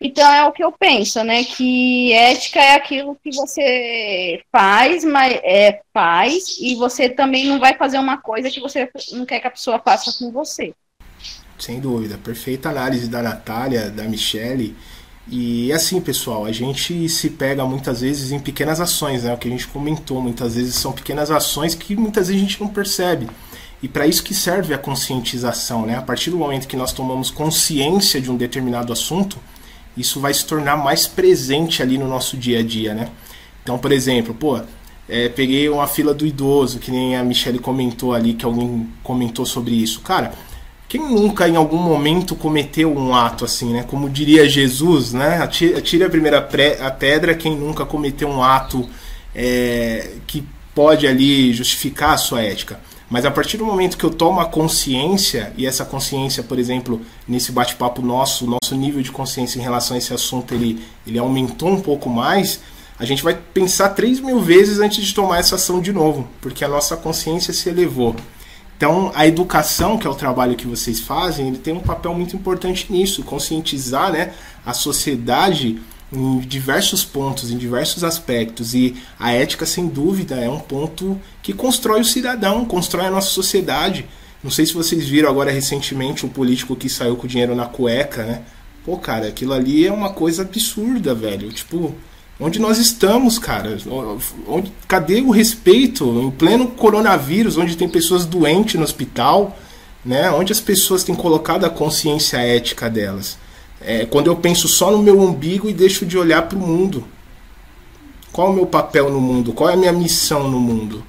Então é o que eu penso, né? Que ética é aquilo que você faz, mas é, faz, e você também não vai fazer uma coisa que você não quer que a pessoa faça com você. Sem dúvida, perfeita análise da Natália, da Michele. E assim, pessoal, a gente se pega muitas vezes em pequenas ações, né? O que a gente comentou, muitas vezes são pequenas ações que muitas vezes a gente não percebe. E para isso que serve a conscientização, né? A partir do momento que nós tomamos consciência de um determinado assunto, isso vai se tornar mais presente ali no nosso dia a dia, né? Então, por exemplo, pô, é, peguei uma fila do idoso, que nem a Michelle comentou ali, que alguém comentou sobre isso. Cara, quem nunca em algum momento cometeu um ato assim, né? Como diria Jesus, né? Atire a primeira a pedra quem nunca cometeu um ato é, que pode ali justificar a sua ética. Mas a partir do momento que eu tomo a consciência, e essa consciência, por exemplo, nesse bate-papo nosso, o nosso nível de consciência em relação a esse assunto, ele, ele aumentou um pouco mais, a gente vai pensar três mil vezes antes de tomar essa ação de novo, porque a nossa consciência se elevou. Então, a educação, que é o trabalho que vocês fazem, ele tem um papel muito importante nisso, conscientizar né, a sociedade em diversos pontos, em diversos aspectos. E a ética, sem dúvida, é um ponto que constrói o cidadão, constrói a nossa sociedade. Não sei se vocês viram agora recentemente o político que saiu com o dinheiro na cueca, né? Pô, cara, aquilo ali é uma coisa absurda, velho. Tipo, onde nós estamos, cara? Onde, cadê o respeito? Em pleno coronavírus, onde tem pessoas doentes no hospital, né? Onde as pessoas têm colocado a consciência ética delas. É, quando eu penso só no meu umbigo e deixo de olhar para o mundo. Qual é o meu papel no mundo? Qual é a minha missão no mundo?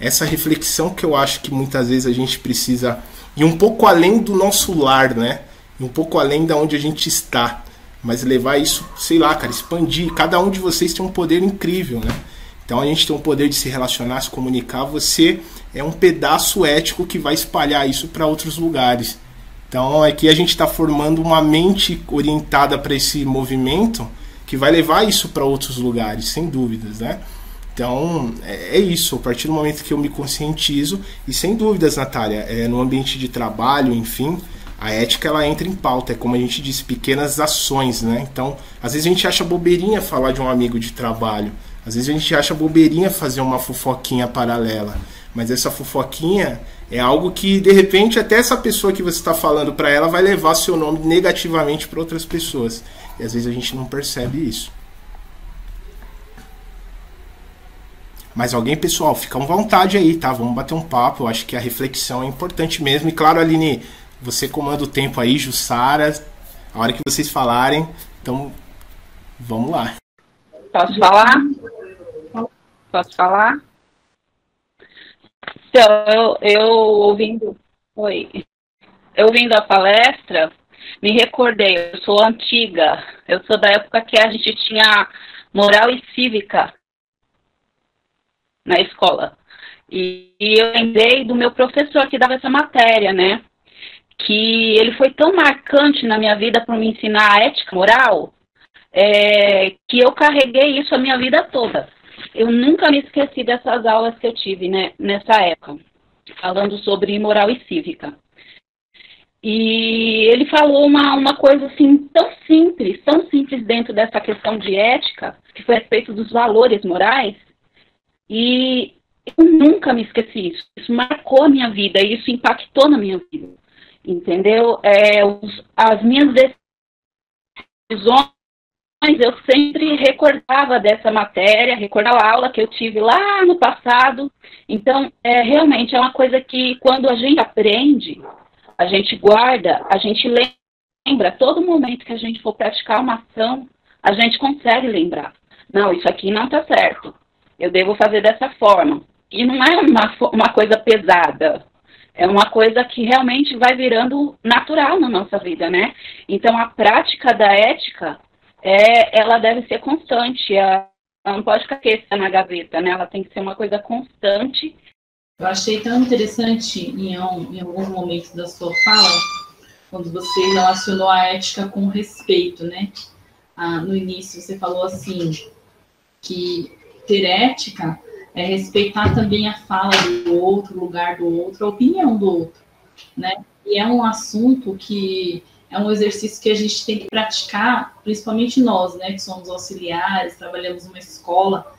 Essa reflexão que eu acho que muitas vezes a gente precisa ir um pouco além do nosso lar, né? um pouco além da onde a gente está. Mas levar isso, sei lá, cara, expandir. Cada um de vocês tem um poder incrível, né? Então a gente tem um poder de se relacionar, se comunicar. Você é um pedaço ético que vai espalhar isso para outros lugares. Então aqui a gente está formando uma mente orientada para esse movimento que vai levar isso para outros lugares, sem dúvidas, né? Então é, é, isso, a partir do momento que eu me conscientizo, e sem dúvidas, Natália, é, no ambiente de trabalho, enfim, a ética ela entra em pauta, é como a gente disse, pequenas ações, né? Então, às vezes a gente acha bobeirinha falar de um amigo de trabalho, às vezes a gente acha bobeirinha fazer uma fofoquinha paralela, mas essa fofoquinha é algo que, de repente, até essa pessoa que você está falando para ela vai levar seu nome negativamente para outras pessoas. E às vezes a gente não percebe isso. Mas alguém, pessoal, fica à vontade aí, tá? Vamos bater um papo. Eu acho que a reflexão é importante mesmo. E claro, Aline, você comanda o tempo aí, Jussara, a hora que vocês falarem. Então, vamos lá. Posso falar? Posso falar? Então, eu, eu ouvindo, oi, eu ouvindo a palestra, me recordei, eu sou antiga, eu sou da época que a gente tinha moral e cívica na escola. E, e eu lembrei do meu professor que dava essa matéria, né? que ele foi tão marcante na minha vida para me ensinar a ética moral, é, que eu carreguei isso a minha vida toda. Eu nunca me esqueci dessas aulas que eu tive né, nessa época, falando sobre moral e cívica. E ele falou uma, uma coisa assim tão simples, tão simples dentro dessa questão de ética, que foi a respeito dos valores morais, e eu nunca me esqueci isso. Isso marcou a minha vida, e isso impactou na minha vida. Entendeu? É, os, as minhas decisões eu sempre recordava dessa matéria, recordava a aula que eu tive lá no passado. Então, é, realmente é uma coisa que quando a gente aprende, a gente guarda, a gente lembra, todo momento que a gente for praticar uma ação, a gente consegue lembrar. Não, isso aqui não está certo. Eu devo fazer dessa forma. E não é uma, uma coisa pesada. É uma coisa que realmente vai virando natural na nossa vida, né? Então, a prática da ética é, ela deve ser constante. Ela não pode ficar na gaveta, né? Ela tem que ser uma coisa constante. Eu achei tão interessante em, em alguns momentos da sua fala, quando você relacionou a ética com respeito, né? Ah, no início você falou assim que ter ética é respeitar também a fala do outro, o lugar do outro, a opinião do outro, né? E é um assunto que é um exercício que a gente tem que praticar, principalmente nós, né, que somos auxiliares, trabalhamos numa escola,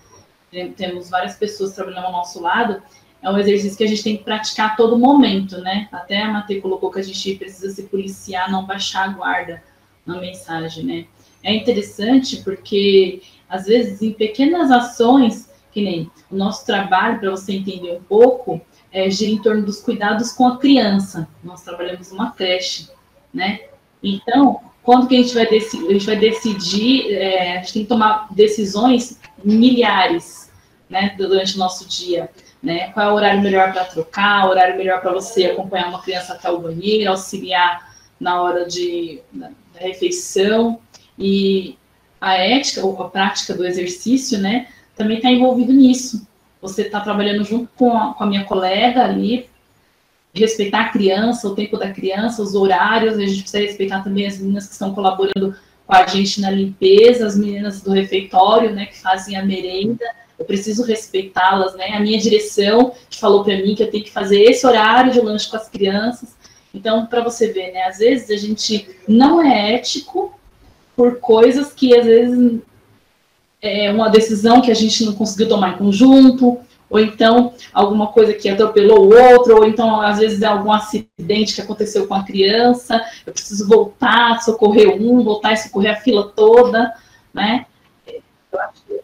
temos várias pessoas trabalhando ao nosso lado, é um exercício que a gente tem que praticar a todo momento, né? Até a Matei colocou que a gente precisa se policiar, não baixar a guarda na mensagem, né? É interessante porque, às vezes, em pequenas ações, que nem o nosso trabalho, para você entender um pouco, é, gira em torno dos cuidados com a criança. Nós trabalhamos numa creche, né? Então, quando que a gente vai decidir, a gente vai decidir, é, a gente tem que tomar decisões milhares, né, durante o nosso dia, né? Qual é o horário melhor para trocar, o horário melhor para você acompanhar uma criança até o banheiro, auxiliar na hora de, da refeição e a ética ou a prática do exercício, né, também está envolvido nisso. Você está trabalhando junto com a, com a minha colega ali, respeitar a criança, o tempo da criança, os horários, a gente precisa respeitar também as meninas que estão colaborando com a gente na limpeza, as meninas do refeitório, né, que fazem a merenda, eu preciso respeitá-las, né, a minha direção que falou para mim que eu tenho que fazer esse horário de lanche com as crianças, então, para você ver, né, às vezes a gente não é ético por coisas que, às vezes, é uma decisão que a gente não conseguiu tomar em conjunto, ou então alguma coisa que atropelou o outro, ou então às vezes é algum acidente que aconteceu com a criança, eu preciso voltar, socorrer um, voltar e socorrer a fila toda, né?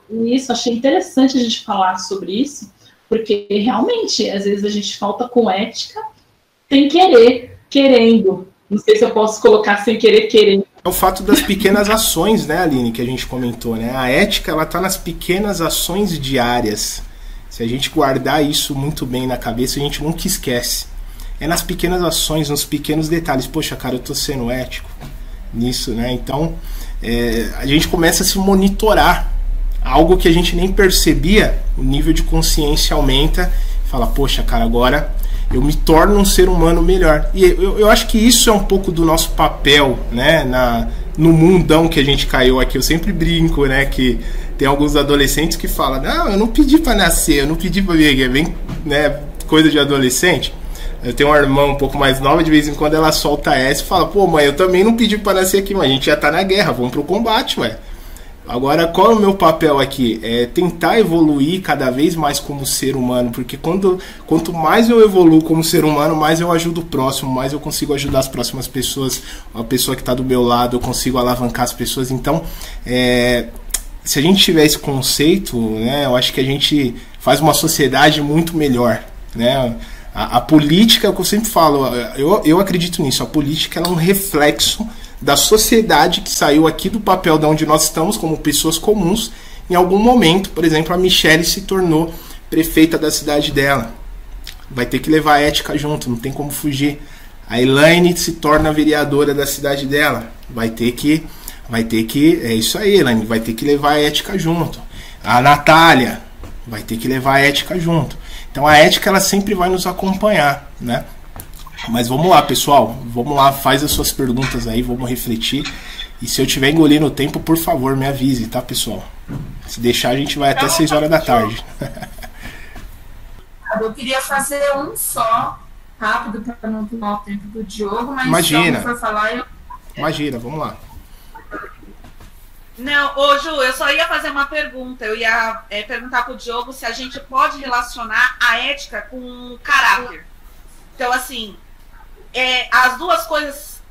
E isso, achei interessante a gente falar sobre isso, porque realmente, às vezes a gente falta com ética, sem querer, querendo. Não sei se eu posso colocar sem querer, querendo. É o fato das pequenas ações, né, Aline, que a gente comentou, né? A ética, ela tá nas pequenas ações diárias se a gente guardar isso muito bem na cabeça, a gente nunca esquece. É nas pequenas ações, nos pequenos detalhes. Poxa, cara, eu tô sendo ético nisso, né? Então, é, a gente começa a se monitorar. Algo que a gente nem percebia, o nível de consciência aumenta. Fala, poxa, cara, agora eu me torno um ser humano melhor. E eu, eu acho que isso é um pouco do nosso papel, né? Na, no mundão que a gente caiu aqui. Eu sempre brinco, né? Que tem alguns adolescentes que falam: Não, eu não pedi para nascer, eu não pedi para viver, vem, né? Coisa de adolescente. Eu tenho uma irmã um pouco mais nova, de vez em quando ela solta essa e fala: Pô, mãe, eu também não pedi para nascer aqui, mas a gente já tá na guerra, vamos pro combate, ué. Agora, qual é o meu papel aqui? É tentar evoluir cada vez mais como ser humano, porque quando, quanto mais eu evoluo como ser humano, mais eu ajudo o próximo, mais eu consigo ajudar as próximas pessoas, a pessoa que está do meu lado, eu consigo alavancar as pessoas. Então, é, se a gente tiver esse conceito, né, eu acho que a gente faz uma sociedade muito melhor, né? A, a política, é o que eu sempre falo, eu, eu acredito nisso, a política é um reflexo da sociedade que saiu aqui do papel de onde nós estamos como pessoas comuns. Em algum momento, por exemplo, a Michelle se tornou prefeita da cidade dela. Vai ter que levar a ética junto, não tem como fugir. A Elaine se torna vereadora da cidade dela. Vai ter que vai ter que. É isso aí, Elaine, vai ter que levar a ética junto. A Natália vai ter que levar a ética junto. Então a ética ela sempre vai nos acompanhar, né? Mas vamos lá, pessoal. Vamos lá, faz as suas perguntas aí, vamos refletir. E se eu tiver engolindo o tempo, por favor, me avise, tá, pessoal? Se deixar, a gente vai até 6 horas da tarde. Eu queria fazer um só, rápido, para não tomar o tempo do Diogo, mas Imagina. se for falar, eu Imagina, vamos lá. Não, ô Ju, eu só ia fazer uma pergunta. Eu ia é, perguntar pro Diogo se a gente pode relacionar a ética com o caráter. Então, assim, é, as duas coisas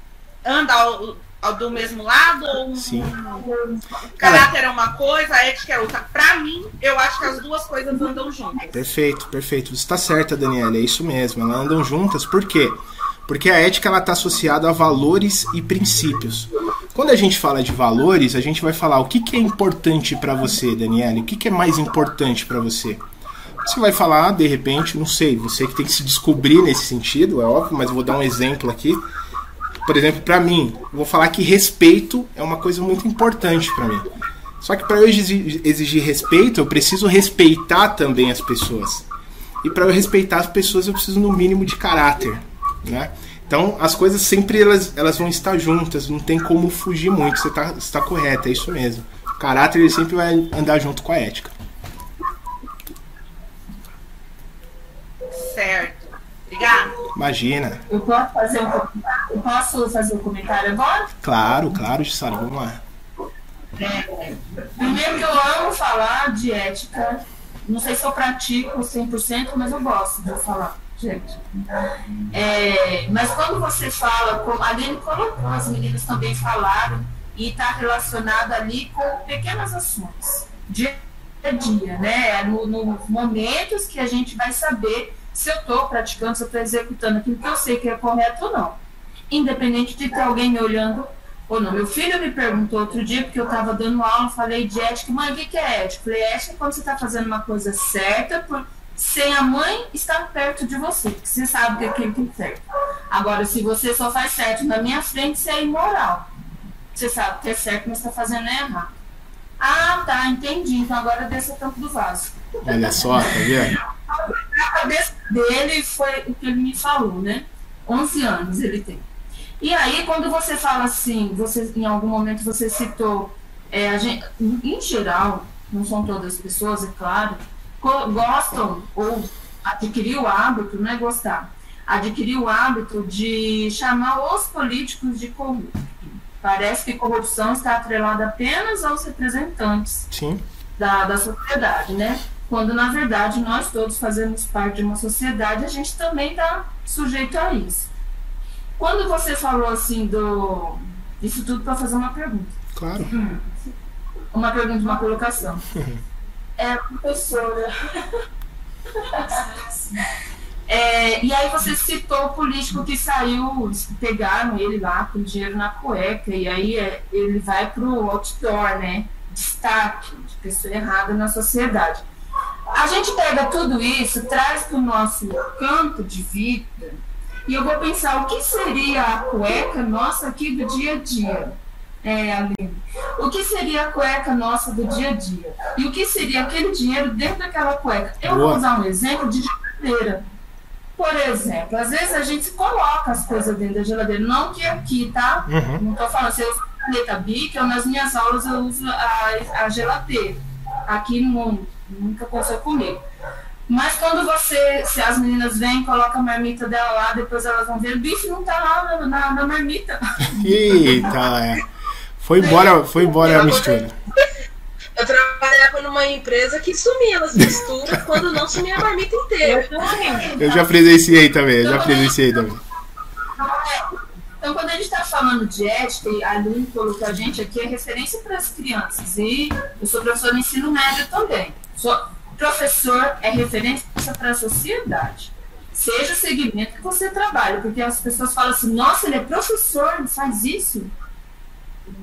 andam ao, ao do mesmo lado? Ou Sim. o caráter é uma coisa, a ética é outra? Pra mim, eu acho que as duas coisas andam juntas. Perfeito, perfeito. Você está certa, Daniela, é isso mesmo. Elas andam juntas, por quê? Porque a ética ela está associada a valores e princípios. Quando a gente fala de valores, a gente vai falar o que, que é importante para você, Daniela, o que, que é mais importante para você. Você vai falar, de repente, não sei, você que tem que se descobrir nesse sentido, é óbvio, mas eu vou dar um exemplo aqui. Por exemplo, para mim, vou falar que respeito é uma coisa muito importante para mim. Só que para eu exigir respeito, eu preciso respeitar também as pessoas. E para eu respeitar as pessoas, eu preciso no mínimo de caráter, né? Então, as coisas sempre elas, elas vão estar juntas, não tem como fugir muito. Você está tá correto, é isso mesmo. O caráter ele sempre vai andar junto com a ética. Certo. Obrigada. Imagina. eu posso fazer um comentário? Eu posso fazer um comentário agora? Claro, claro, Sara, vamos lá. Primeiro que eu amo falar de ética. Não sei se eu pratico 100%, mas eu gosto de falar, gente. É, mas quando você fala, como a Aline colocou, as meninas também falaram, e está relacionado ali com pequenas ações, dia a dia, né? No, nos momentos que a gente vai saber se eu estou praticando, se eu estou executando aquilo que eu sei que é correto ou não. Independente de ter alguém me olhando ou não. Meu filho me perguntou outro dia, porque eu estava dando aula, falei de ética. Mãe, o que, é ética? Falei, ética é quando você está fazendo uma coisa certa, por, sem a mãe estar perto de você, porque você sabe que aquilo tem certo. Agora, se você só faz certo na minha frente, isso é imoral. Você sabe que é certo, mas está fazendo é errado. Ah, tá, entendi. Então agora desça o tampo do vaso. Olha só, tá vendo? A cabeça dele foi o que ele me falou, né? 11 anos ele tem. E aí, quando você fala assim, você em algum momento você citou, é, a gente, em geral, não são todas as pessoas, é claro, gostam ou adquirir o hábito, não é gostar, adquirir o hábito de chamar os políticos de corruptos. Parece que corrupção está atrelada apenas aos representantes Sim, da, da sociedade, né? Quando na verdade nós todos fazemos parte de uma sociedade, a gente também está sujeito a isso. Quando você falou assim do. Isso tudo para fazer uma pergunta. claro. Uma pergunta, uma colocação. É, professora. É, e aí você citou o político que saiu, pegaram ele lá com dinheiro na cueca, e aí é, ele vai pro outdoor, né? Destaque de pessoa errada na sociedade. A gente pega tudo isso, traz para o nosso campo de vida, e eu vou pensar o que seria a cueca nossa aqui do dia a dia. É, Aline. O que seria a cueca nossa do dia a dia? E o que seria aquele dinheiro dentro daquela cueca? Eu Boa. vou usar um exemplo de geladeira. Por exemplo, às vezes a gente coloca as coisas dentro da geladeira. Não que aqui, tá? Uhum. Não tô falando, se eu uso caneta Bic, eu, nas minhas aulas eu uso a, a geladeira. Aqui não, nunca aconteceu comigo. Mas quando você, se as meninas vêm, colocam a marmita dela lá, depois elas vão ver, o bife não tá lá na, na, na marmita. Eita, é. Foi embora, foi embora a mistura. Eu trabalhava numa empresa que sumia as misturas quando não sumia a marmita inteira. Eu já presenciei também, eu já presenciei também. Então, quando a gente está falando de ética, e a Aline colocou a gente aqui, é referência para as crianças. E eu sou professora de ensino médio também. Sou, professor é referência para a sociedade. Seja o segmento que você trabalha, porque as pessoas falam assim, nossa, ele é professor, ele faz isso.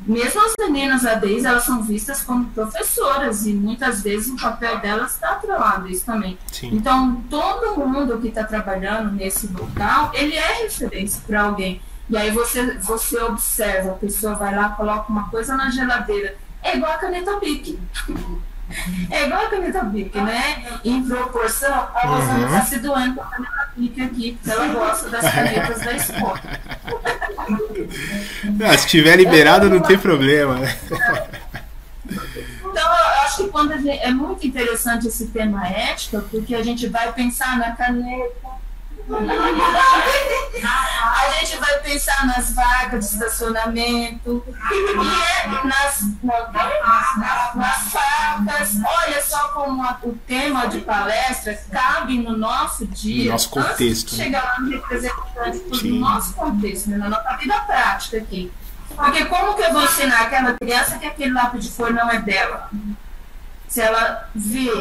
Mesmo as meninas ADIs, elas são vistas como professoras e muitas vezes o papel delas está atrelado isso também. Sim, Então, todo mundo que está trabalhando nesse local, ele é referência para alguém. E aí você, você observa, a pessoa vai lá, coloca uma coisa na geladeira. É igual a caneta Bic. É igual a caneta Bic, né? Em proporção, a Rosana Uhum. está se doando com a caneta Bic aqui, porque ela gosta das canetas da escola. Ah, se tiver liberado, não tem problema. Então, eu acho que quando gente, é muito interessante esse tema ética, porque a gente vai pensar na caneta. A gente vai pensar nas vagas de estacionamento, e é nas, nas, nas facas. Olha só como a- o tema de palestra cabe no nosso dia. No nosso contexto, de chegar lá no representante Sim. nosso contexto, né, na nossa vida prática aqui. Porque como que eu vou ensinar aquela criança que aquele lápis de cor não é dela? Se ela vê,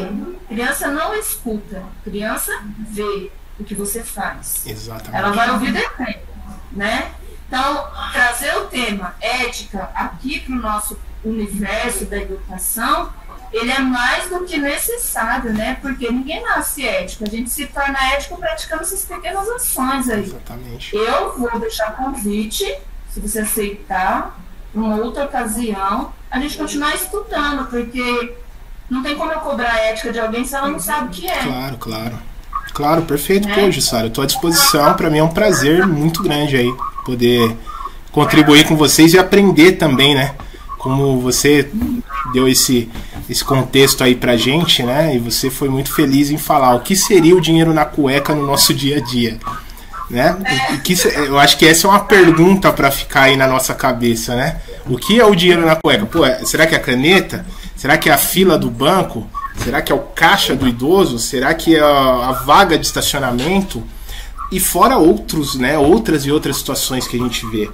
criança não escuta, criança vê o que você faz. Ela Exatamente. vai ouvir depois, né? Então, trazer o tema ética aqui para o nosso universo da educação, ele é mais do que necessário, né? Porque ninguém nasce ético, a gente se torna ético praticando essas pequenas ações aí. Exatamente. Eu vou deixar convite, se você aceitar, uma outra ocasião, a gente continuar estudando, porque não tem como eu cobrar a ética de alguém se ela não sabe o que é. Claro, claro. Claro, perfeito, Né? pô, Jussara. Tô à disposição. Pra mim é um prazer muito grande aí poder contribuir com vocês e aprender também, né? Como você deu esse, esse contexto aí pra gente, né? E você foi muito feliz em falar o que seria o dinheiro na cueca no nosso dia a dia. Né? O que eu acho que essa é uma pergunta pra ficar aí na nossa cabeça, né? O que é o dinheiro na cueca? Pô, é- será que é a caneta? Será que é a fila do banco? Será que é o caixa do idoso? Será que é a, a vaga de estacionamento? E fora outros, né? Outras e outras situações que a gente vê.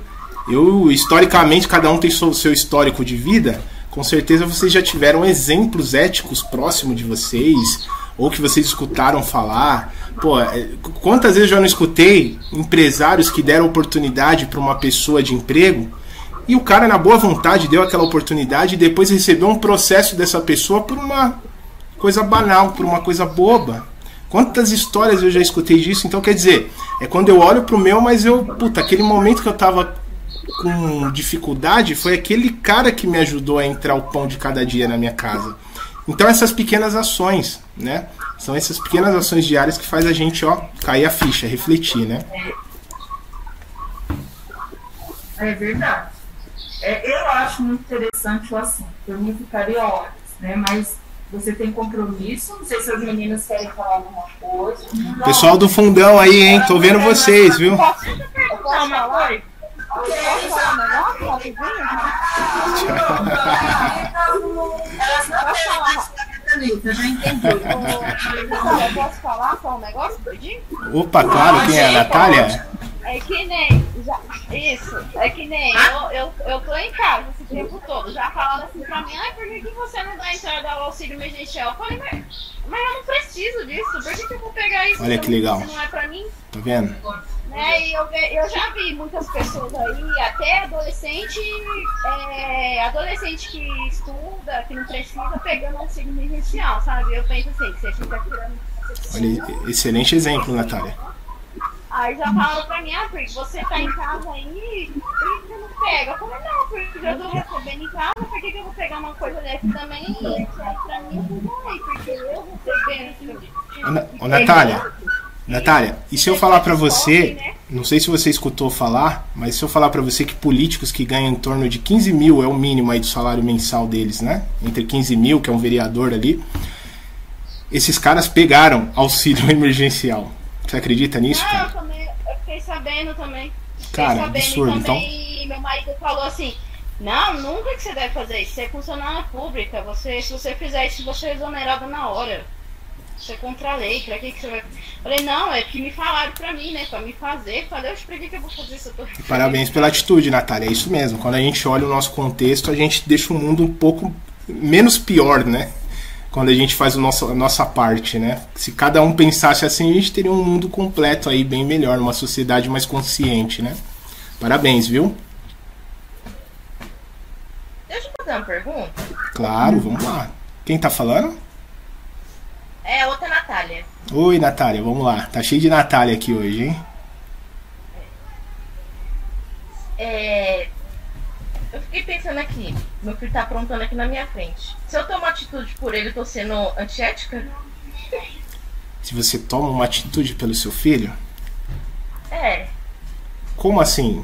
Eu, historicamente, cada um tem seu, seu histórico de vida. Com certeza vocês já tiveram exemplos éticos próximos de vocês, ou que vocês escutaram falar. Pô, é, quantas vezes eu já não escutei empresários que deram oportunidade para uma pessoa de emprego e o cara, na boa vontade, deu aquela oportunidade e depois recebeu um processo dessa pessoa por uma coisa banal, por uma coisa boba. Quantas histórias eu já escutei disso? Então, quer dizer, é quando eu olho pro meu, mas eu, puta, aquele momento que eu tava com dificuldade foi aquele cara que me ajudou a entrar o pão de cada dia na minha casa. Então, essas pequenas ações, né? São essas pequenas ações diárias que faz a gente, ó, cair a ficha, refletir, né? É verdade. É, eu acho muito interessante o assunto. Por mim ficaria horas, né? Mas você tem compromisso. Não sei se as meninas querem falar alguma coisa. Pessoal do fundão aí, hein? Tô vendo vocês, viu? Posso falar? Ok, Posso falar um negócio rapidinho? Elas não querem mais caneta, já entendi. Pessoal, eu posso falar só um negócio? Opa, claro, quem é a Natália? É que nem. Já, isso, é que nem eu, eu, eu tô em casa esse tempo todo. Já falaram assim pra mim, ai, por que, que você não dá entrada ao auxílio emergencial? Eu falei, mas, mas eu não preciso disso. Por que, que eu vou pegar isso Olha que legal. se não é pra mim? Tá vendo? Né? E eu, eu já vi muitas pessoas aí, até adolescente, é, adolescente que estuda, que não precisa, pegando auxílio emergencial, sabe? Eu penso assim, que você fica tirando. Olha, excelente exemplo, Natália. Aí já falaram pra mim, ah, porque você tá em casa aí, por que você não pega? Eu falei, não, porque eu tô recebendo em casa, por que, que eu vou pegar uma coisa dessa também? Aí pra mim eu falei, porque eu bem. Ô, Na- ô, Natália, Natália, e se eu falar pra você, não sei se você escutou falar, mas se eu falar pra você que políticos que ganham em torno de 15 mil é o mínimo aí do salário mensal deles, né? Entre 15 mil, que é um vereador ali, esses caras pegaram auxílio emergencial. Você acredita nisso, Ah, eu cara? também, eu fiquei sabendo também. Fiquei Cara, sabendo absurdo, e também meu marido falou assim, não, nunca que você deve fazer isso, você é funcionária pública, você, se você fizer isso, você é exonerado na hora. Você é contra a lei, pra que, que você vai. Falei, não, é que me falaram pra mim, né? Pra me fazer. Falei, oxe, pra que, que eu vou fazer isso? Eu tô- Parabéns pela atitude, Natália. É isso mesmo. Quando a gente olha o nosso contexto, a gente deixa o mundo um pouco menos pior, né? Quando a gente faz o nosso, a nossa parte, né? Se cada um pensasse assim, a gente teria um mundo completo aí, bem melhor, uma sociedade mais consciente, né? Parabéns, viu? Deixa eu fazer uma pergunta. Claro, vamos lá. Quem tá falando? É outra Natália. Oi, Natália, vamos lá. Tá cheio de Natália aqui hoje, hein? É, eu fiquei pensando aqui, meu filho tá aprontando aqui na minha frente. Se eu tomo uma atitude por ele, eu tô sendo antiética? Se você toma uma atitude pelo seu filho, É. como assim?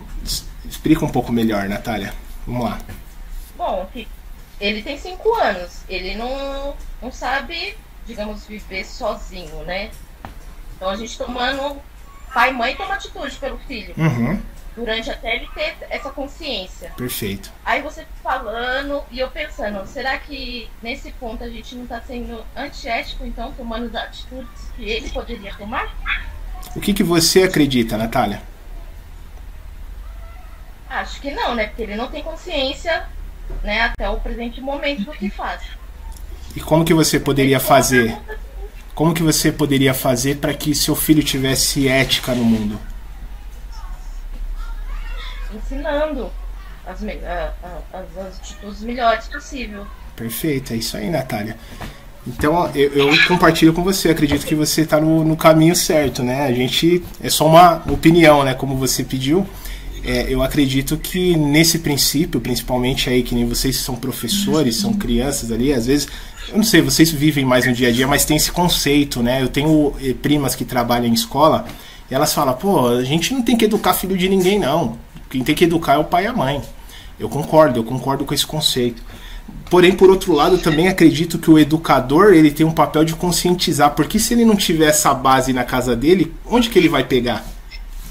Explica um pouco melhor, Natália. Vamos lá. Bom, ele tem cinco anos. Ele não, não sabe, digamos, viver sozinho, né? Então a gente tomando. Pai e mãe toma atitude pelo filho. Uhum, Durante até ele ter essa consciência. perfeito. Aí você falando e eu pensando, será que nesse ponto a gente não tá sendo antiético, então, tomando as atitudes que ele poderia tomar? O que, que você acredita, Natália? Acho que não, né? Porque ele não tem consciência, né, até o presente momento do que faz. E como que você poderia fazer? Como que você poderia fazer para que seu filho tivesse ética no mundo? Ensinando as, as, as atitudes melhores possível. Perfeito, é isso aí, Natália. Então, eu, eu compartilho com você, acredito que você está no, no caminho certo, né? A gente, é só uma opinião, né? Como você pediu, É, eu acredito que nesse princípio, principalmente aí, que nem vocês são professores, são crianças ali, às vezes, eu não sei, vocês vivem mais no dia a dia, mas tem esse conceito, né? Eu tenho eh, primas que trabalham em escola, e elas falam, pô, a gente não tem que educar filho de ninguém, não. Quem tem que educar é o pai e a mãe. Eu concordo, eu concordo com esse conceito. Porém, por outro lado, também acredito que o educador ele tem um papel de conscientizar, porque se ele não tiver essa base na casa dele, onde que ele vai pegar?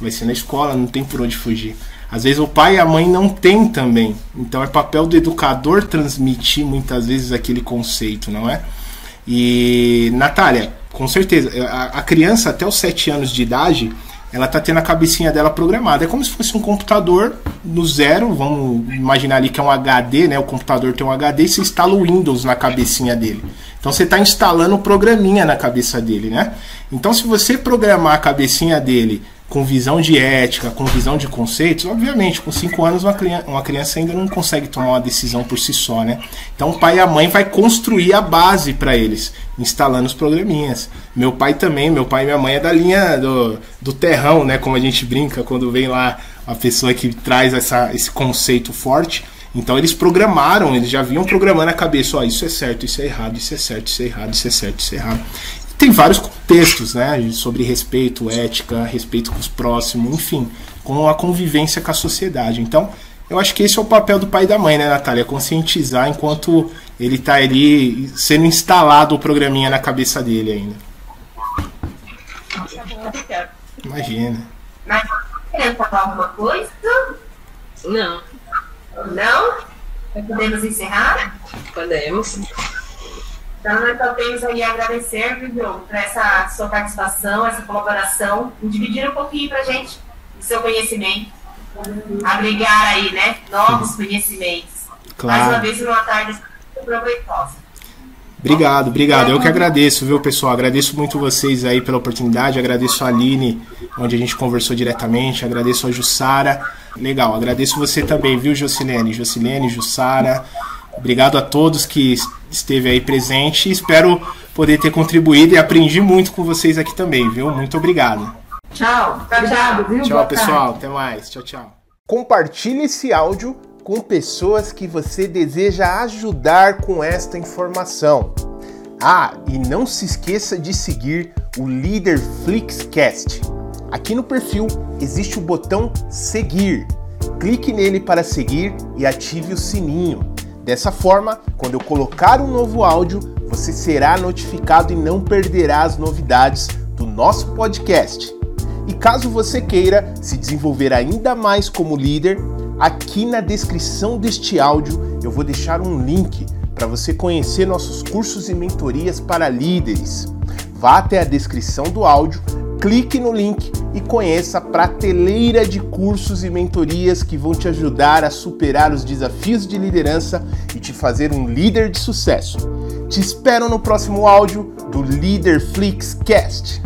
Vai ser na escola, não tem por onde fugir. Às vezes o pai e a mãe não têm também. Então é papel do educador transmitir muitas vezes aquele conceito, não é? E, Natália, com certeza, a, a criança até os 7 anos de idade, ela tá tendo a cabecinha dela programada. É como se fosse um computador no zero, vamos imaginar ali que é um HD, né? O computador tem um HD e você instala o Windows na cabecinha dele. Então você está instalando o programinha na cabeça dele, né? Então se você programar a cabecinha dele com visão de ética, com visão de conceitos, obviamente, com 5 anos uma criança, uma criança ainda não consegue tomar uma decisão por si só, né? Então o pai e a mãe vai construir a base para eles, instalando os programinhas. Meu pai também, meu pai e minha mãe é da linha do, do terrão, né? Como a gente brinca quando vem lá a pessoa que traz essa, esse conceito forte. Então eles programaram, eles já vinham programando a cabeça, ó, isso é certo, isso é errado, isso é certo, isso é errado, isso é certo, isso é errado. Tem vários contextos, né, sobre respeito, ética, respeito com os próximos, enfim, com a convivência com a sociedade. Então, eu acho que esse é o papel do pai e da mãe, né, Natália? Conscientizar enquanto ele está ali sendo instalado o programinha na cabeça dele ainda. Imagina. Mas querendo falar alguma coisa? Não, Não? Podemos encerrar? podemos. Então, nós só temos aí a agradecer, viu, por essa sua participação, essa colaboração, em dividir um pouquinho pra gente do seu conhecimento, agregar aí, né, novos conhecimentos. Mais uma Claro. vez, uma tarde muito proveitosa. Obrigado, obrigado. Eu que agradeço, viu, pessoal? Agradeço muito vocês aí pela oportunidade. Agradeço a Aline, onde a gente conversou diretamente. Agradeço a Jussara. Legal, agradeço você também, viu, Jocilene? Jocilene, Jussara. Obrigado a todos que esteve aí presente. Espero poder ter contribuído e aprendi muito com vocês aqui também, viu? Muito obrigado. Tchau. Obrigado, viu? Tchau, pessoal. Até mais. Tchau, tchau. Compartilhe esse áudio com pessoas que você deseja ajudar com esta informação. Ah, e não se esqueça de seguir o Líder Flixcast. Aqui no perfil existe o botão seguir. Clique nele para seguir e ative o sininho. Dessa forma, quando eu colocar um novo áudio, você será notificado e não perderá as novidades do nosso podcast. E caso você queira se desenvolver ainda mais como líder, aqui na descrição deste áudio eu vou deixar um link para você conhecer nossos cursos e mentorias para líderes. Vá até a descrição do áudio, clique no link e conheça a prateleira de cursos e mentorias que vão te ajudar a superar os desafios de liderança e te fazer um líder de sucesso. Te espero no próximo áudio do Leader Flixcast.